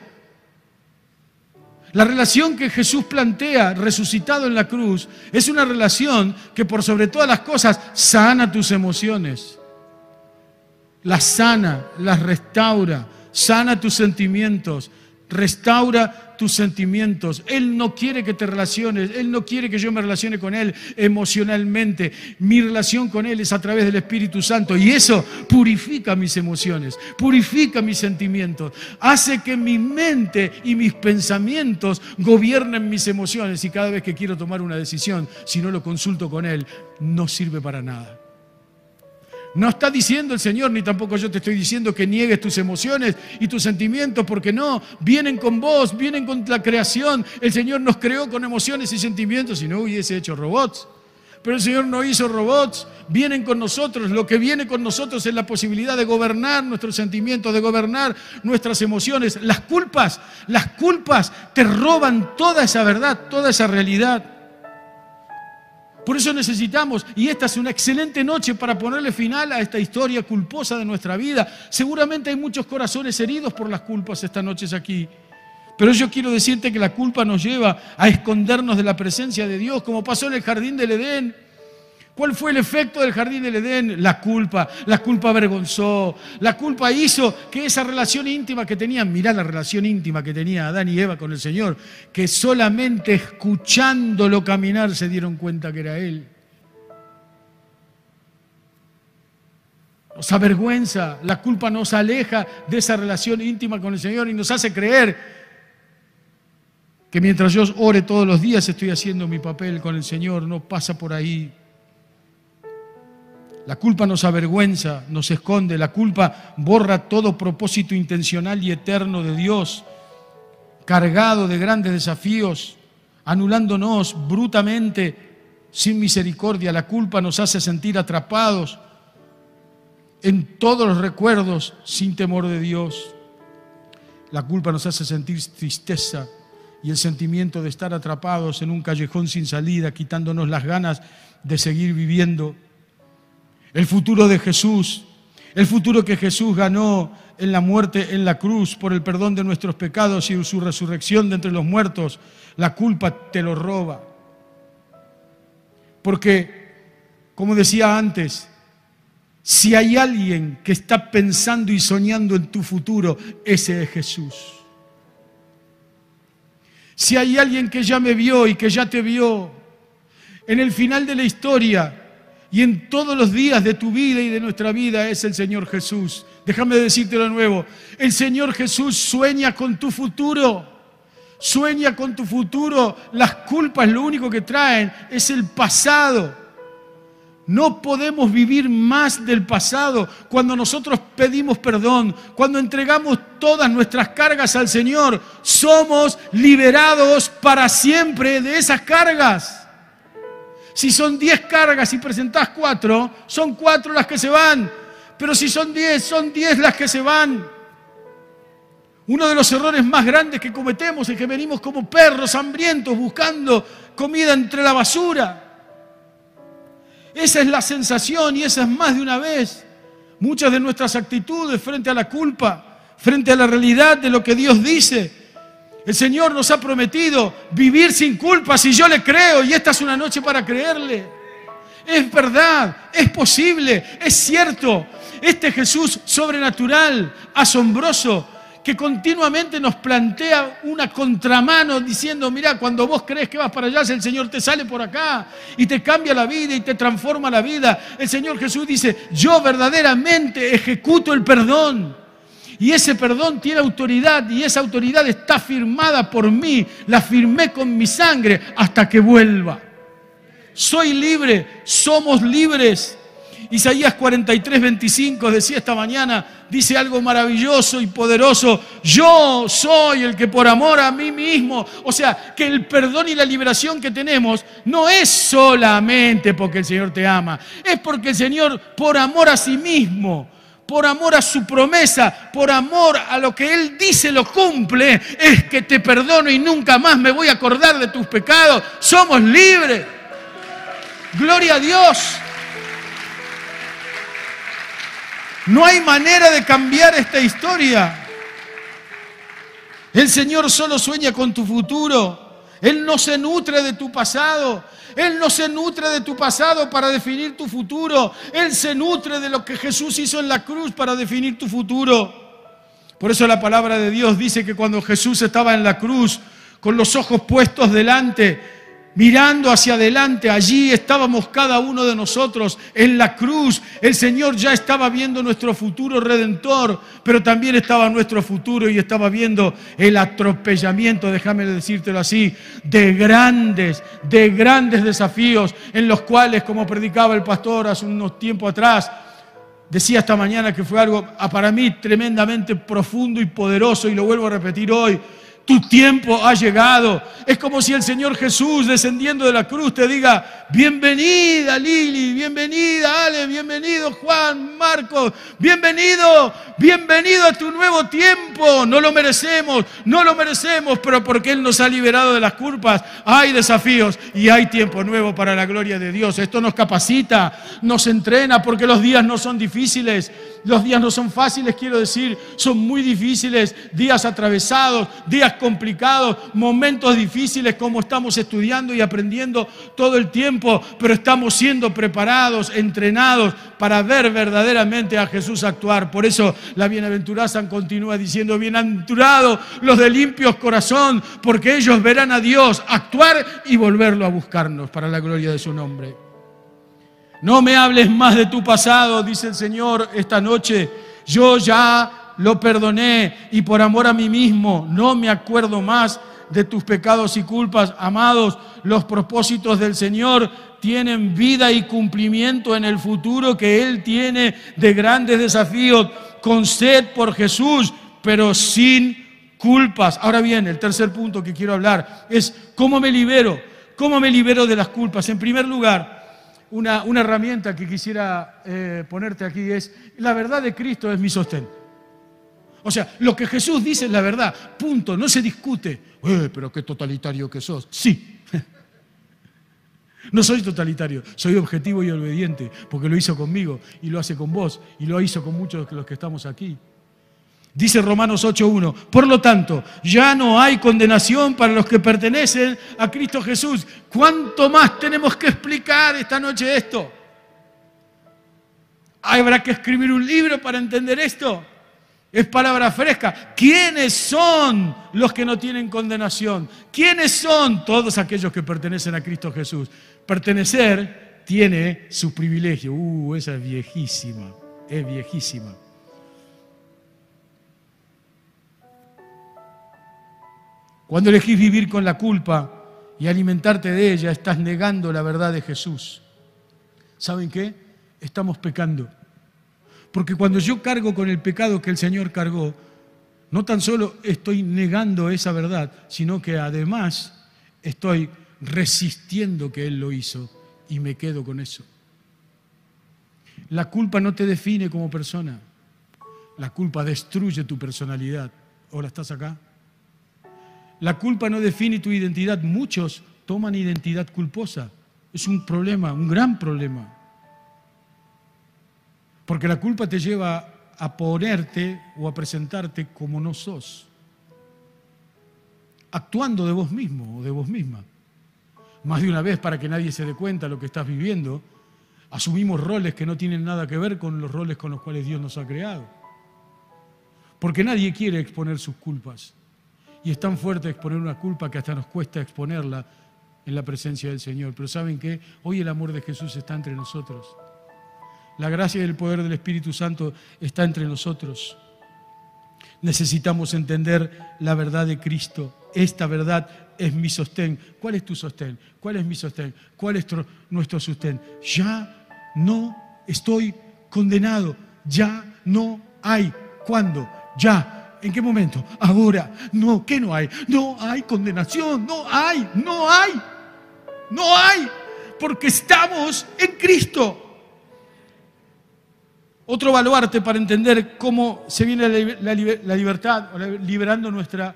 La relación que Jesús plantea resucitado en la cruz es una relación que por sobre todas las cosas sana tus emociones. Las sana, las restaura, sana tus sentimientos, restaura tus sentimientos. Él no quiere que te relaciones, Él no quiere que yo me relacione con Él emocionalmente. Mi relación con Él es a través del Espíritu Santo y eso purifica mis emociones, purifica mis sentimientos, hace que mi mente y mis pensamientos gobiernen mis emociones y cada vez que quiero tomar una decisión, si no lo consulto con Él, no sirve para nada. No está diciendo el Señor, ni tampoco yo te estoy diciendo que niegues tus emociones y tus sentimientos, porque no, vienen con vos, vienen con la creación. El Señor nos creó con emociones y sentimientos y no hubiese hecho robots. Pero el Señor no hizo robots, vienen con nosotros. Lo que viene con nosotros es la posibilidad de gobernar nuestros sentimientos, de gobernar nuestras emociones. Las culpas, las culpas te roban toda esa verdad, toda esa realidad. Por eso necesitamos, y esta es una excelente noche para ponerle final a esta historia culposa de nuestra vida. Seguramente hay muchos corazones heridos por las culpas esta noche aquí. Pero yo quiero decirte que la culpa nos lleva a escondernos de la presencia de Dios, como pasó en el jardín del Edén. ¿Cuál fue el efecto del jardín del Edén? La culpa. La culpa avergonzó. La culpa hizo que esa relación íntima que tenían, mirá la relación íntima que tenía Adán y Eva con el Señor, que solamente escuchándolo caminar se dieron cuenta que era Él. Nos avergüenza, la culpa nos aleja de esa relación íntima con el Señor y nos hace creer que mientras yo ore todos los días estoy haciendo mi papel con el Señor, no pasa por ahí. La culpa nos avergüenza, nos esconde, la culpa borra todo propósito intencional y eterno de Dios, cargado de grandes desafíos, anulándonos brutamente, sin misericordia. La culpa nos hace sentir atrapados en todos los recuerdos sin temor de Dios. La culpa nos hace sentir tristeza, y el sentimiento de estar atrapados en un callejón sin salida, quitándonos las ganas de seguir viviendo. El futuro de Jesús, el futuro que Jesús ganó en la muerte en la cruz por el perdón de nuestros pecados y su resurrección de entre los muertos, la culpa te lo roba. Porque, como decía antes, si hay alguien que está pensando y soñando en tu futuro, ese es Jesús. Si hay alguien que ya me vio y que ya te vio, en el final de la historia y en todos los días de tu vida y de nuestra vida es el Señor Jesús. Déjame decírtelo de nuevo, el Señor Jesús sueña con tu futuro. Sueña con tu futuro. Las culpas lo único que traen es el pasado. No podemos vivir más del pasado cuando nosotros pedimos perdón, cuando entregamos todas nuestras cargas al Señor. Somos liberados para siempre de esas cargas. Si son diez cargas y presentás cuatro, son cuatro las que se van. Pero si son diez, son diez las que se van. Uno de los errores más grandes que cometemos es que venimos como perros hambrientos buscando comida entre la basura. Esa es la sensación y esa es más de una vez. Muchas de nuestras actitudes frente a la culpa, frente a la realidad de lo que Dios dice. El Señor nos ha prometido vivir sin culpa si yo le creo y esta es una noche para creerle. Es verdad, es posible, es cierto. Este Jesús sobrenatural, asombroso, que continuamente nos plantea una contramano diciendo, mira, cuando vos crees que vas para allá, el Señor te sale por acá y te cambia la vida y te transforma la vida. El Señor Jesús dice, yo verdaderamente ejecuto el perdón. Y ese perdón tiene autoridad y esa autoridad está firmada por mí. La firmé con mi sangre hasta que vuelva. Soy libre, somos libres. Isaías 43, 25 decía esta mañana, dice algo maravilloso y poderoso. Yo soy el que por amor a mí mismo, o sea, que el perdón y la liberación que tenemos no es solamente porque el Señor te ama, es porque el Señor por amor a sí mismo, por amor a su promesa, por amor a lo que Él dice lo cumple, es que te perdono y nunca más me voy a acordar de tus pecados. Somos libres. Gloria a Dios. No hay manera de cambiar esta historia. El Señor solo sueña con tu futuro. Él no se nutre de tu pasado. Él no se nutre de tu pasado para definir tu futuro. Él se nutre de lo que Jesús hizo en la cruz para definir tu futuro. Por eso la palabra de Dios dice que cuando Jesús estaba en la cruz, con los ojos puestos delante, mirando hacia adelante, allí estábamos cada uno de nosotros en la cruz. El Señor ya estaba viendo nuestro futuro redentor, pero también estaba nuestro futuro y estaba viendo el atropellamiento, déjame decírtelo así, de grandes, de grandes desafíos en los cuales, como predicaba el pastor hace unos tiempos atrás, Decía esta mañana que fue algo para mí tremendamente profundo y poderoso y lo vuelvo a repetir hoy tu tiempo ha llegado. Es como si el Señor Jesús descendiendo de la cruz te diga, bienvenida Lili, bienvenida Ale, bienvenido Juan, Marcos, bienvenido, bienvenido a tu nuevo tiempo. No lo merecemos, no lo merecemos, pero porque Él nos ha liberado de las culpas, hay desafíos y hay tiempo nuevo para la gloria de Dios. Esto nos capacita, nos entrena porque los días no son difíciles. los días no son fáciles, quiero decir, son muy difíciles, días atravesados, días complicados, momentos difíciles como estamos estudiando y aprendiendo todo el tiempo, pero estamos siendo preparados, entrenados para ver verdaderamente a Jesús actuar. Por eso la bienaventuranza continúa diciendo, bienaventurados los de limpios corazón, porque ellos verán a Dios actuar y volverlo a buscarnos para la gloria de su nombre. No me hables más de tu pasado, dice el Señor esta noche. Yo ya lo perdoné y por amor a mí mismo no me acuerdo más de tus pecados y culpas. Amados, los propósitos del Señor tienen vida y cumplimiento en el futuro que Él tiene de grandes desafíos, con sed por Jesús, pero sin culpas. Ahora bien, el tercer punto que quiero hablar es cómo me libero, cómo me libero de las culpas. En primer lugar, una, herramienta que quisiera eh, ponerte aquí es, la verdad de Cristo es mi sostén. O sea, lo que Jesús dice es la verdad, punto, no se discute. Eh, pero qué totalitario que sos. Sí. [LAUGHS] No soy totalitario, soy objetivo y obediente, porque lo hizo conmigo y lo hace con vos y lo hizo con muchos de los que estamos aquí. Dice Romanos 8.1, por lo tanto, ya no hay condenación para los que pertenecen a Cristo Jesús. ¿Cuánto más tenemos que explicar esta noche esto? ¿Habrá que escribir un libro para entender esto? Es palabra fresca. ¿Quiénes son los que no tienen condenación? ¿Quiénes son todos aquellos que pertenecen a Cristo Jesús? Pertenecer tiene su privilegio. Uh, esa es viejísima, es viejísima. Cuando elegís vivir con la culpa y alimentarte de ella, estás negando la verdad de Jesús. ¿Saben qué? Estamos pecando. Porque cuando yo cargo con el pecado que el Señor cargó, no tan solo estoy negando esa verdad, sino que además estoy resistiendo que Él lo hizo y me quedo con eso. La culpa no te define como persona. La culpa destruye tu personalidad. ¿Ahora estás acá? La culpa no define tu identidad. Muchos toman identidad culposa. Es un problema, un gran problema. Porque la culpa te lleva a ponerte o a presentarte como no sos. Actuando de vos mismo o de vos misma. Más de una vez para que nadie se dé cuenta de lo que estás viviendo, asumimos roles que no tienen nada que ver con los roles con los cuales Dios nos ha creado. Porque nadie quiere exponer sus culpas. Y es tan fuerte exponer una culpa que hasta nos cuesta exponerla en la presencia del Señor. Pero ¿saben qué? Hoy el amor de Jesús está entre nosotros. La gracia y el poder del Espíritu Santo está entre nosotros. Necesitamos entender la verdad de Cristo. Esta verdad es mi sostén. ¿Cuál es tu sostén? ¿Cuál es mi sostén? ¿Cuál es nuestro sostén? Ya no estoy condenado. Ya no hay. ¿Cuándo? Ya ¿En qué momento? Ahora. No, ¿qué no hay? No hay condenación. No hay. No hay. No hay. Porque estamos en Cristo. Otro baluarte para entender cómo se viene la, libertad, liberando nuestra,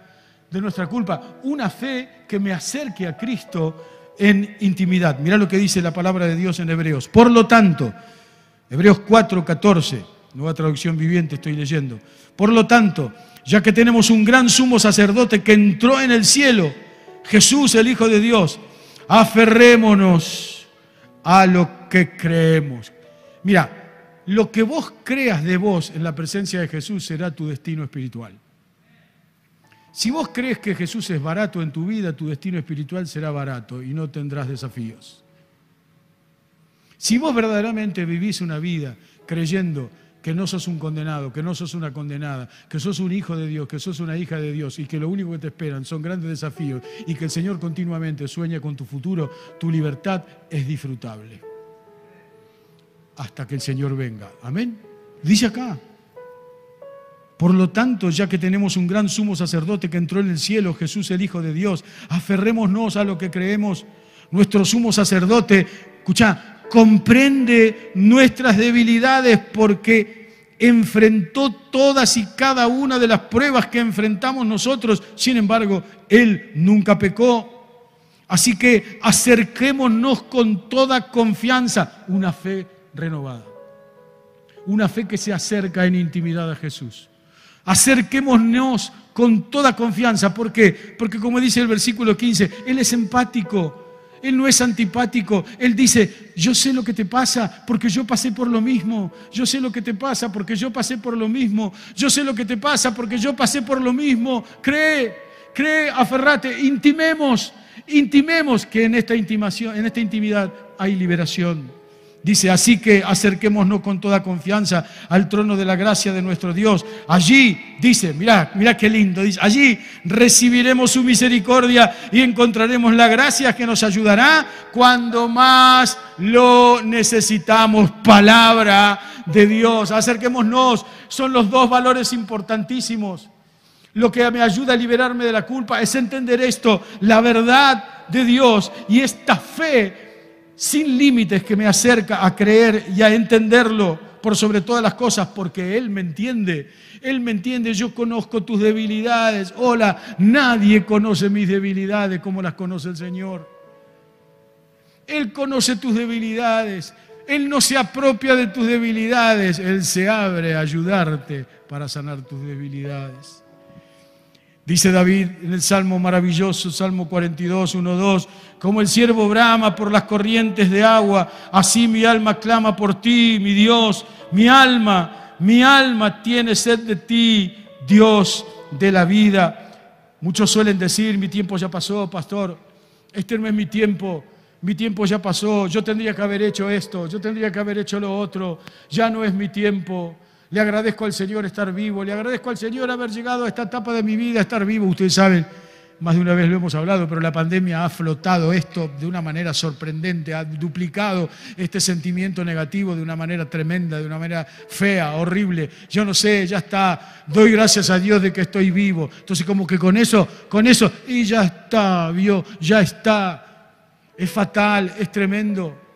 de nuestra culpa. Una fe que me acerque a Cristo en intimidad. Mira lo que dice la palabra de Dios en Hebreos. Por lo tanto, Hebreos 4, 14, nueva traducción viviente estoy leyendo. Por lo tanto, ya que tenemos un gran sumo sacerdote que entró en el cielo, Jesús el Hijo de Dios, aferrémonos a lo que creemos. Mira, lo que vos creas de vos en la presencia de Jesús será tu destino espiritual. Si vos crees que Jesús es barato en tu vida, tu destino espiritual será barato y no tendrás desafíos. Si vos verdaderamente vivís una vida creyendo que no sos un condenado, que no sos una condenada, que sos un hijo de Dios, que sos una hija de Dios y que lo único que te esperan son grandes desafíos y que el Señor continuamente sueña con tu futuro, tu libertad es disfrutable. Hasta que el Señor venga. Amén. Dice acá. Por lo tanto, ya que tenemos un gran sumo sacerdote que entró en el cielo, Jesús el Hijo de Dios, aferrémonos a lo que creemos. Nuestro sumo sacerdote, escucha, comprende nuestras debilidades porque enfrentó todas y cada una de las pruebas que enfrentamos nosotros. Sin embargo, Él nunca pecó. Así que acerquémonos con toda confianza, una fe renovada. una fe que se acerca en intimidad a Jesús. Acerquémonos con toda confianza. ¿Por qué? Porque como dice el versículo 15, Él es empático. Él no es antipático. Él dice, yo sé lo que te pasa porque yo pasé por lo mismo. Yo sé lo que te pasa porque yo pasé por lo mismo. Yo sé lo que te pasa porque yo pasé por lo mismo. Cree, cree, aferrate, intimemos, intimemos que en esta intimación, en esta intimidad hay liberación. Dice, así que acerquémonos con toda confianza al trono de la gracia de nuestro Dios. Allí, dice, mira, mira qué lindo, dice, allí recibiremos su misericordia y encontraremos la gracia que nos ayudará cuando más lo necesitamos. Palabra de Dios. Acerquémonos, son los dos valores importantísimos. Lo que me ayuda a liberarme de la culpa es entender esto, la verdad de Dios y esta fe sin límites que me acerca a creer y a entenderlo por sobre todas las cosas, porque Él me entiende. Él me entiende, yo conozco tus debilidades. Hola, nadie conoce mis debilidades como las conoce el Señor. Él conoce tus debilidades. Él no se apropia de tus debilidades. Él se abre a ayudarte para sanar tus debilidades. Dice David en el Salmo maravilloso, Salmo 42, 1, 2, como el siervo brama por las corrientes de agua, así mi alma clama por ti, mi Dios, mi alma, mi alma tiene sed de ti, Dios de la vida. Muchos suelen decir, mi tiempo ya pasó, pastor, este no es mi tiempo, mi tiempo ya pasó, yo tendría que haber hecho esto, yo tendría que haber hecho lo otro, ya no es mi tiempo. Le agradezco al Señor estar vivo, le agradezco al Señor haber llegado a esta etapa de mi vida, estar vivo. Ustedes saben, más de una vez lo hemos hablado, pero la pandemia ha flotado esto de una manera sorprendente, ha duplicado este sentimiento negativo de una manera tremenda, de una manera fea, horrible. Yo no sé, ya está, doy gracias a Dios de que estoy vivo. Entonces como que con eso, con eso, y ya está, vio, ya está. Es fatal, es tremendo.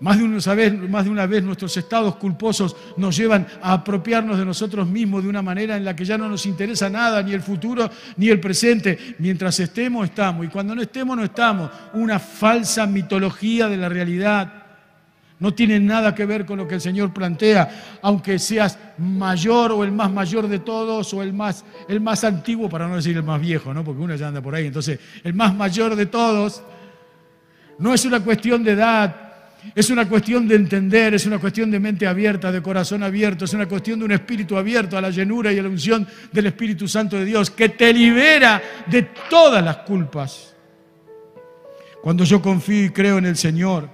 Más de, una vez, más de una vez nuestros estados culposos nos llevan a apropiarnos de nosotros mismos de una manera en la que ya no nos interesa nada, ni el futuro ni el presente. Mientras estemos, estamos. Y cuando no estemos, no estamos. Una falsa mitología de la realidad. No tiene nada que ver con lo que el Señor plantea, aunque seas mayor o el más mayor de todos o el más, el más antiguo, para no decir el más viejo, ¿no? porque uno ya anda por ahí. Entonces, el más mayor de todos no es una cuestión de edad, es una cuestión de entender, es una cuestión de mente abierta, de corazón abierto, es una cuestión de un espíritu abierto a la llenura y a la unción del Espíritu Santo de Dios, que te libera de todas las culpas. Cuando yo confío y creo en el Señor,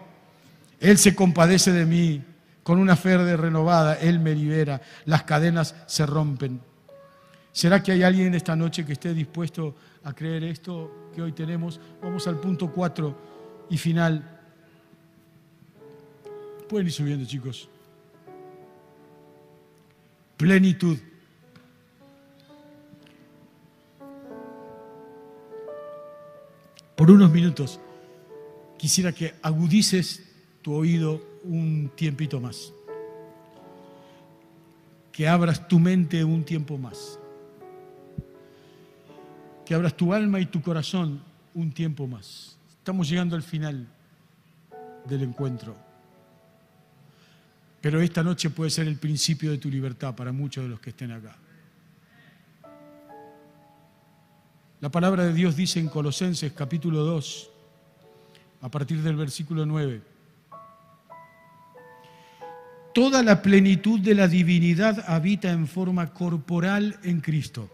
Él se compadece de mí, con una fe renovada, Él me libera, las cadenas se rompen. ¿Será que hay alguien esta noche que esté dispuesto a creer esto que hoy tenemos? Vamos al punto 4 y final. Pueden ir subiendo, chicos. Plenitud. Por unos minutos quisiera que agudices tu oído un tiempito más. Que abras tu mente un tiempo más. Que abras tu alma y tu corazón un tiempo más. Estamos llegando al final del encuentro. Pero esta noche puede ser el principio de tu libertad para muchos de los que estén acá. La palabra de Dios dice en Colosenses capítulo 2, a partir del versículo 9, toda la plenitud de la divinidad habita en forma corporal en Cristo.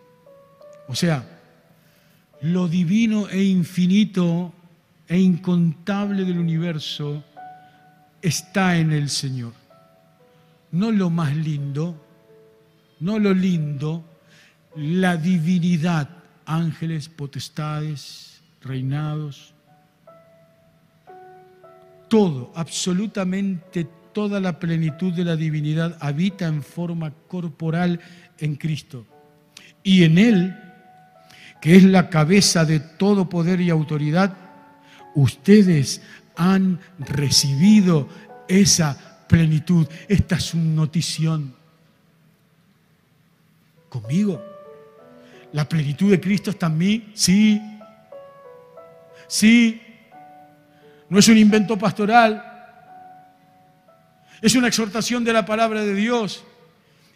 O sea, lo divino e infinito e incontable del universo está en el Señor no lo más lindo, no lo lindo, la divinidad, ángeles, potestades, reinados, todo, absolutamente toda la plenitud de la divinidad habita en forma corporal en Cristo. Y en Él, que es la cabeza de todo poder y autoridad, ustedes han recibido esa plenitud. Esta es una notición. ¿Conmigo? ¿La plenitud de Cristo está en mí? Sí. Sí. No es un invento pastoral. Es una exhortación de la palabra de Dios.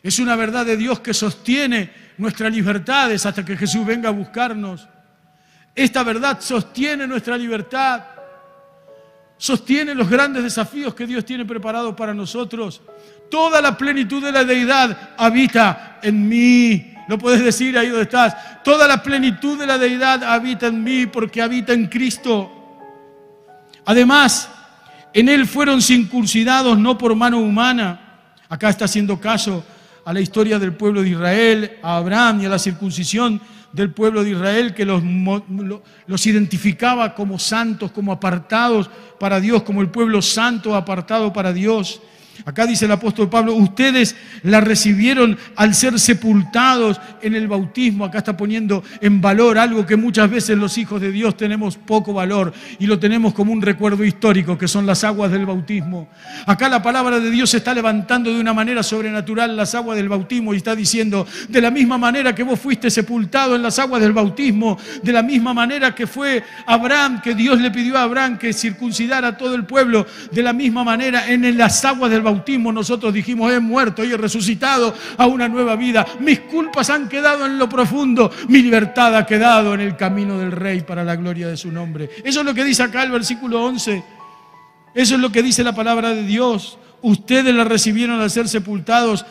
Es una verdad de Dios que sostiene nuestras libertades hasta que Jesús venga a buscarnos. Esta verdad sostiene nuestra libertad, sostiene los grandes desafíos que Dios tiene preparados para nosotros. Toda la plenitud de la deidad habita en mí. Lo puedes decir ahí donde estás. Toda la plenitud de la deidad habita en mí porque habita en Cristo. Además, en Él fueron circuncidados no por mano humana. Acá está haciendo caso a la historia del pueblo de Israel, a Abraham y a la circuncisión del pueblo de Israel que los, los, identificaba como santos, como apartados para Dios, como el pueblo santo apartado para Dios. Acá dice el apóstol Pablo, ustedes la recibieron al ser sepultados en el bautismo. Acá está poniendo en valor algo que muchas veces los hijos de Dios tenemos poco valor y lo tenemos como un recuerdo histórico, que son las aguas del bautismo. Acá la palabra de Dios está levantando de una manera sobrenatural las aguas del bautismo y está diciendo, de la misma manera que vos fuiste sepultado en las aguas del bautismo, de la misma manera que fue Abraham, que Dios le pidió a Abraham que circuncidara a todo el pueblo, de la misma manera en las aguas del bautismo nosotros dijimos, he muerto y he resucitado a una nueva vida. Mis culpas han quedado en lo profundo, mi libertad ha quedado en el camino del Rey para la gloria de su nombre. Eso es lo que dice acá el versículo 11. Eso es lo que dice la palabra de Dios. Ustedes la recibieron al ser sepultados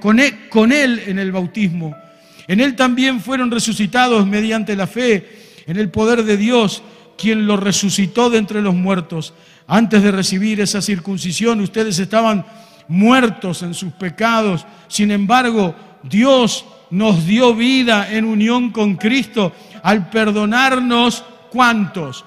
con, él, con él en el bautismo. En él también fueron resucitados mediante la fe en el poder de Dios, quien los resucitó de entre los muertos antes de recibir esa circuncisión, ustedes estaban muertos en sus pecados. Sin embargo, Dios nos dio vida en unión con Cristo al perdonarnos cuántos.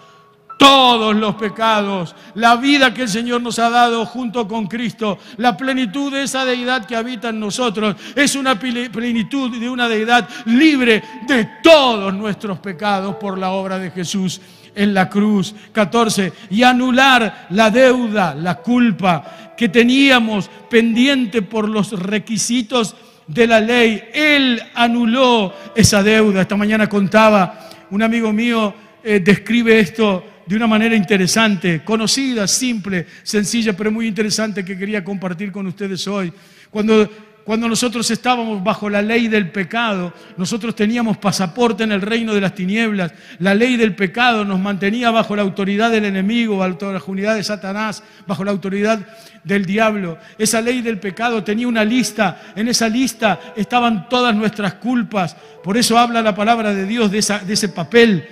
Todos los pecados, la vida que el Señor nos ha dado junto con Cristo, la plenitud de esa deidad que habita en nosotros, es una plenitud de una deidad libre de todos nuestros pecados por la obra de Jesús en la cruz. 14. Y anular la deuda, la culpa que teníamos pendiente por los requisitos de la ley. Él anuló esa deuda. Esta mañana contaba, un amigo mío eh, describe esto de una manera interesante, conocida, simple, sencilla, pero muy interesante que quería compartir con ustedes hoy. Cuando cuando nosotros estábamos bajo la ley del pecado, nosotros teníamos pasaporte en el reino de las tinieblas. La ley del pecado nos mantenía bajo la autoridad del enemigo, bajo la unidad de Satanás, bajo la autoridad del diablo. Esa ley del pecado tenía una lista. En esa lista estaban todas nuestras culpas. Por eso habla la palabra de Dios de, de ese papel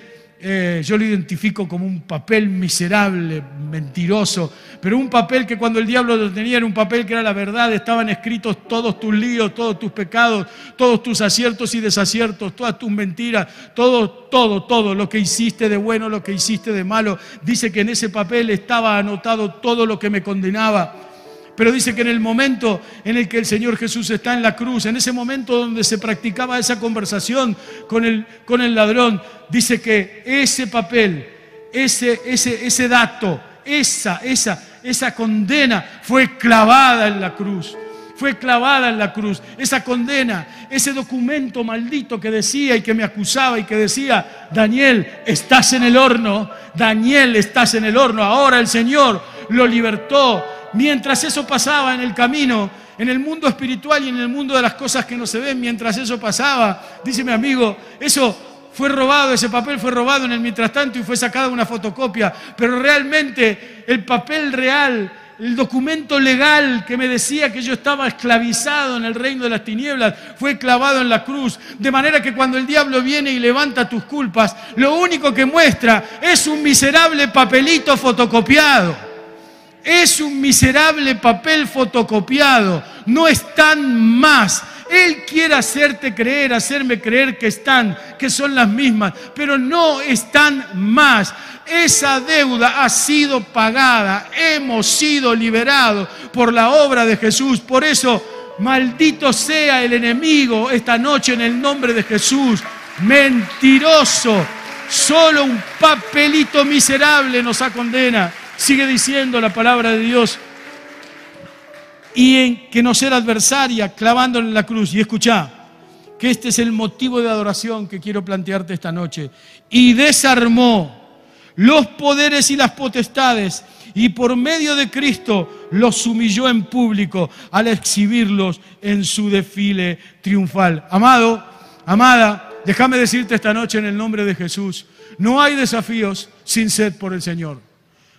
eh, yo lo identifico como un papel miserable, mentiroso, pero un papel que cuando el diablo lo tenía era un papel que era la verdad, estaban escritos todos tus líos, todos tus pecados, todos tus aciertos y desaciertos, todas tus mentiras, todo, todo, todo, lo que hiciste de bueno, lo que hiciste de malo. Dice que en ese papel estaba anotado todo lo que me condenaba. Pero dice que en el momento en el que el Señor Jesús está en la cruz, en ese momento donde se practicaba esa conversación con el, con el ladrón, dice que ese papel, ese, ese, ese dato, esa, esa, esa condena fue clavada en la cruz. Fue clavada en la cruz. Esa condena, ese documento maldito que decía y que me acusaba y que decía, Daniel, estás en el horno, Daniel, estás en el horno. Ahora el Señor lo libertó mientras eso pasaba en el camino, en el mundo espiritual y en el mundo de las cosas que no se ven, mientras eso pasaba, dice mi amigo, eso fue robado, ese papel fue robado en el mientras tanto y fue sacada una fotocopia, pero realmente el papel real, el documento legal que me decía que yo estaba esclavizado en el reino de las tinieblas fue clavado en la cruz. De manera que cuando el diablo viene y levanta tus culpas, lo único que muestra es un miserable papelito fotocopiado es un miserable papel fotocopiado, no están más. Él quiere hacerte creer, hacerme creer que están, que son las mismas, pero no están más. Esa deuda ha sido pagada, hemos sido liberados por la obra de Jesús. Por eso, maldito sea el enemigo esta noche en el nombre de Jesús. Mentiroso, solo un papelito miserable nos ha condena. Sigue diciendo la palabra de Dios. Y en que no ser adversaria, clavándole en la cruz. Y escucha, que este es el motivo de adoración que quiero plantearte esta noche. Y desarmó los poderes y las potestades y por medio de Cristo los humilló en público al exhibirlos en su desfile triunfal. Amado, amada, déjame decirte esta noche en el nombre de Jesús, no hay desafíos sin sed por el Señor.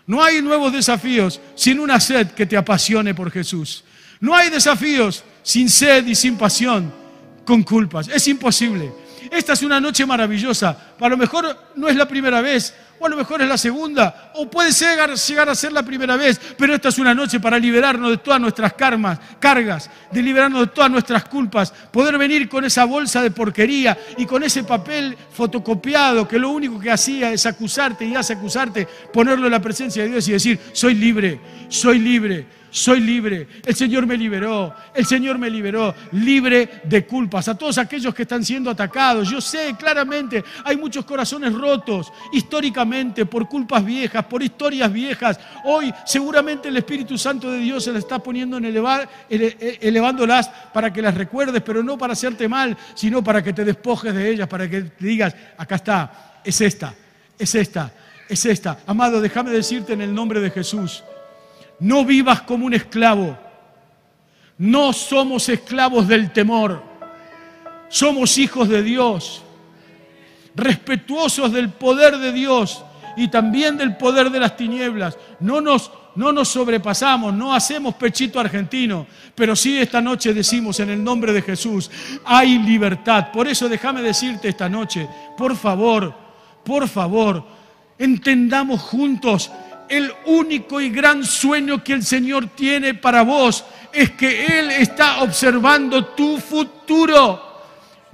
No hay nuevos desafíos sin una sed que te apasione por Jesús. No hay desafíos sin sed y sin pasión con culpas. Es imposible. Esta es una noche maravillosa. A lo mejor no es la primera vez, o a lo mejor es la segunda, o puede llegar, a ser la primera vez, pero esta es una noche para liberarnos de todas nuestras cargas, de liberarnos de todas nuestras culpas, poder venir con esa bolsa de porquería y con ese papel fotocopiado que lo único que hacía es acusarte y hace acusarte, ponerlo en la presencia de Dios y decir, soy libre, soy libre soy libre. El Señor me liberó. El Señor me liberó. Libre de culpas. A todos aquellos que están siendo atacados. Yo sé claramente, hay muchos corazones rotos históricamente por culpas viejas, por historias viejas. Hoy seguramente el Espíritu Santo de Dios se las está poniendo en elevar, elevándolas para que las recuerdes, pero no para hacerte mal, sino para que te despojes de ellas, para que te digas, acá está, es esta, es esta, es esta. Amado, déjame decirte en el nombre de Jesús no vivas como un esclavo. No somos esclavos del temor. Somos hijos de Dios, respetuosos del poder de Dios y también del poder de las tinieblas. No nos, no nos sobrepasamos, no hacemos pechito argentino, pero sí esta noche decimos en el nombre de Jesús, hay libertad. Por eso déjame decirte esta noche, por favor, por favor, entendamos juntos el único y gran sueño que el Señor tiene para vos es que Él está observando tu futuro.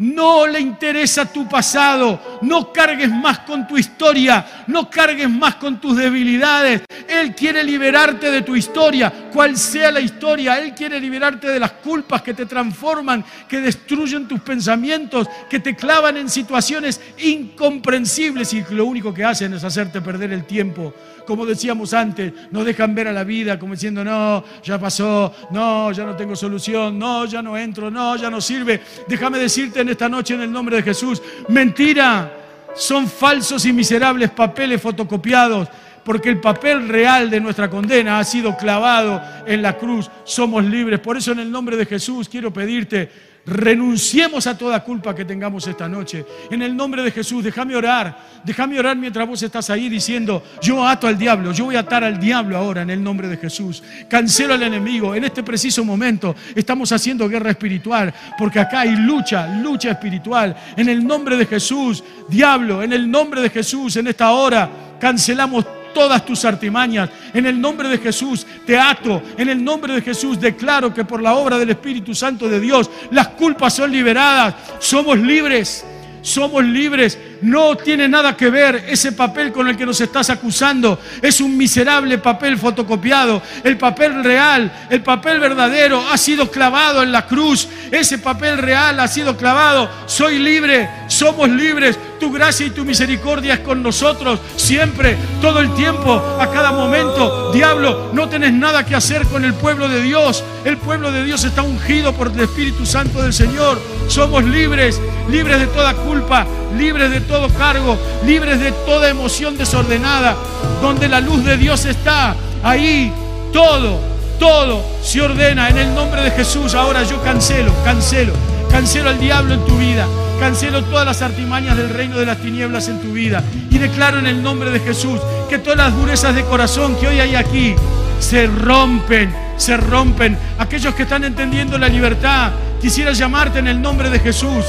No le interesa tu pasado. No cargues más con tu historia. No cargues más con tus debilidades. Él quiere liberarte de tu historia, cual sea la historia. Él quiere liberarte de las culpas que te transforman, que destruyen tus pensamientos, que te clavan en situaciones incomprensibles y lo único que hacen es hacerte perder el tiempo como decíamos antes, nos dejan ver a la vida como diciendo, no, ya pasó, no, ya no tengo solución, no, ya no entro, no, ya no sirve. Déjame decirte esta noche en el nombre de Jesús, mentira, son falsos y miserables papeles fotocopiados porque el papel real de nuestra condena ha sido clavado en la cruz. Somos libres. Por eso en el nombre de Jesús quiero pedirte, renunciemos a toda culpa que tengamos esta noche. En el nombre de Jesús, déjame orar. Déjame orar mientras vos estás ahí diciendo, yo ato al diablo, yo voy a atar al diablo ahora en el nombre de Jesús. Cancelo al enemigo. En este preciso momento estamos haciendo guerra espiritual, porque acá hay lucha, lucha espiritual. En el nombre de Jesús, diablo, en el nombre de Jesús, en esta hora, cancelamos todas tus artimañas. En el nombre de Jesús te ato. En el nombre de Jesús declaro que por la obra del Espíritu Santo de Dios las culpas son liberadas. Somos libres. Somos libres no tiene nada que ver ese papel con el que nos estás acusando. Es un miserable papel fotocopiado. El papel real, el papel verdadero ha sido clavado en la cruz. Ese papel real ha sido clavado. Soy libre, somos libres. Tu gracia y tu misericordia es con nosotros siempre, todo el tiempo, a cada momento. Diablo, no tenés nada que hacer con el pueblo de Dios. El pueblo de Dios está ungido por el Espíritu Santo del Señor. Somos libres, libres de toda culpa, libres de todo cargo, libres de toda emoción desordenada, donde la luz de Dios está. Ahí todo, todo se ordena en el nombre de Jesús. Ahora yo cancelo, cancelo, cancelo al diablo en tu vida. Cancelo todas las artimañas del reino de las tinieblas en tu vida. Y declaro en el nombre de Jesús que todas las durezas de corazón que hoy hay aquí se rompen, se rompen. Aquellos que están entendiendo la libertad, quisiera llamarte en el nombre de Jesús.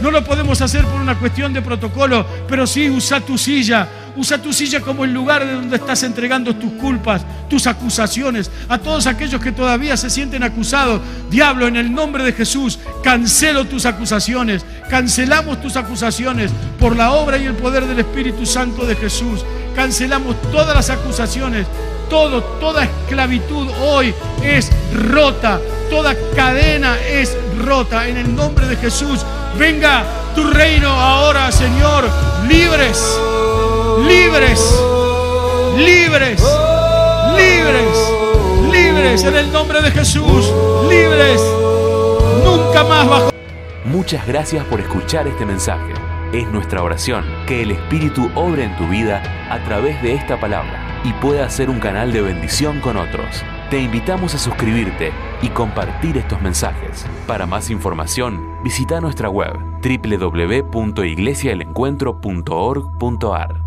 No lo podemos hacer por una cuestión de protocolo, pero sí usa tu silla. Usa tu silla como el lugar de donde estás entregando tus culpas, tus acusaciones. A todos aquellos que todavía se sienten acusados, diablo, en el nombre de Jesús, cancelo tus acusaciones. Cancelamos tus acusaciones por la obra y el poder del Espíritu Santo de Jesús. Cancelamos todas las acusaciones. Todo, toda esclavitud hoy es rota. Toda cadena es rota. En el nombre de Jesús Venga tu reino ahora, Señor. Libres, libres, libres, libres, libres en el nombre de Jesús. Libres. Nunca más bajo. Muchas gracias por escuchar este mensaje. Es nuestra oración que el Espíritu obre en tu vida a través de esta palabra y pueda ser un canal de bendición con otros. Te invitamos a suscribirte y compartir estos mensajes. Para más información, visita nuestra web www.iglesiaelencuentro.org.ar.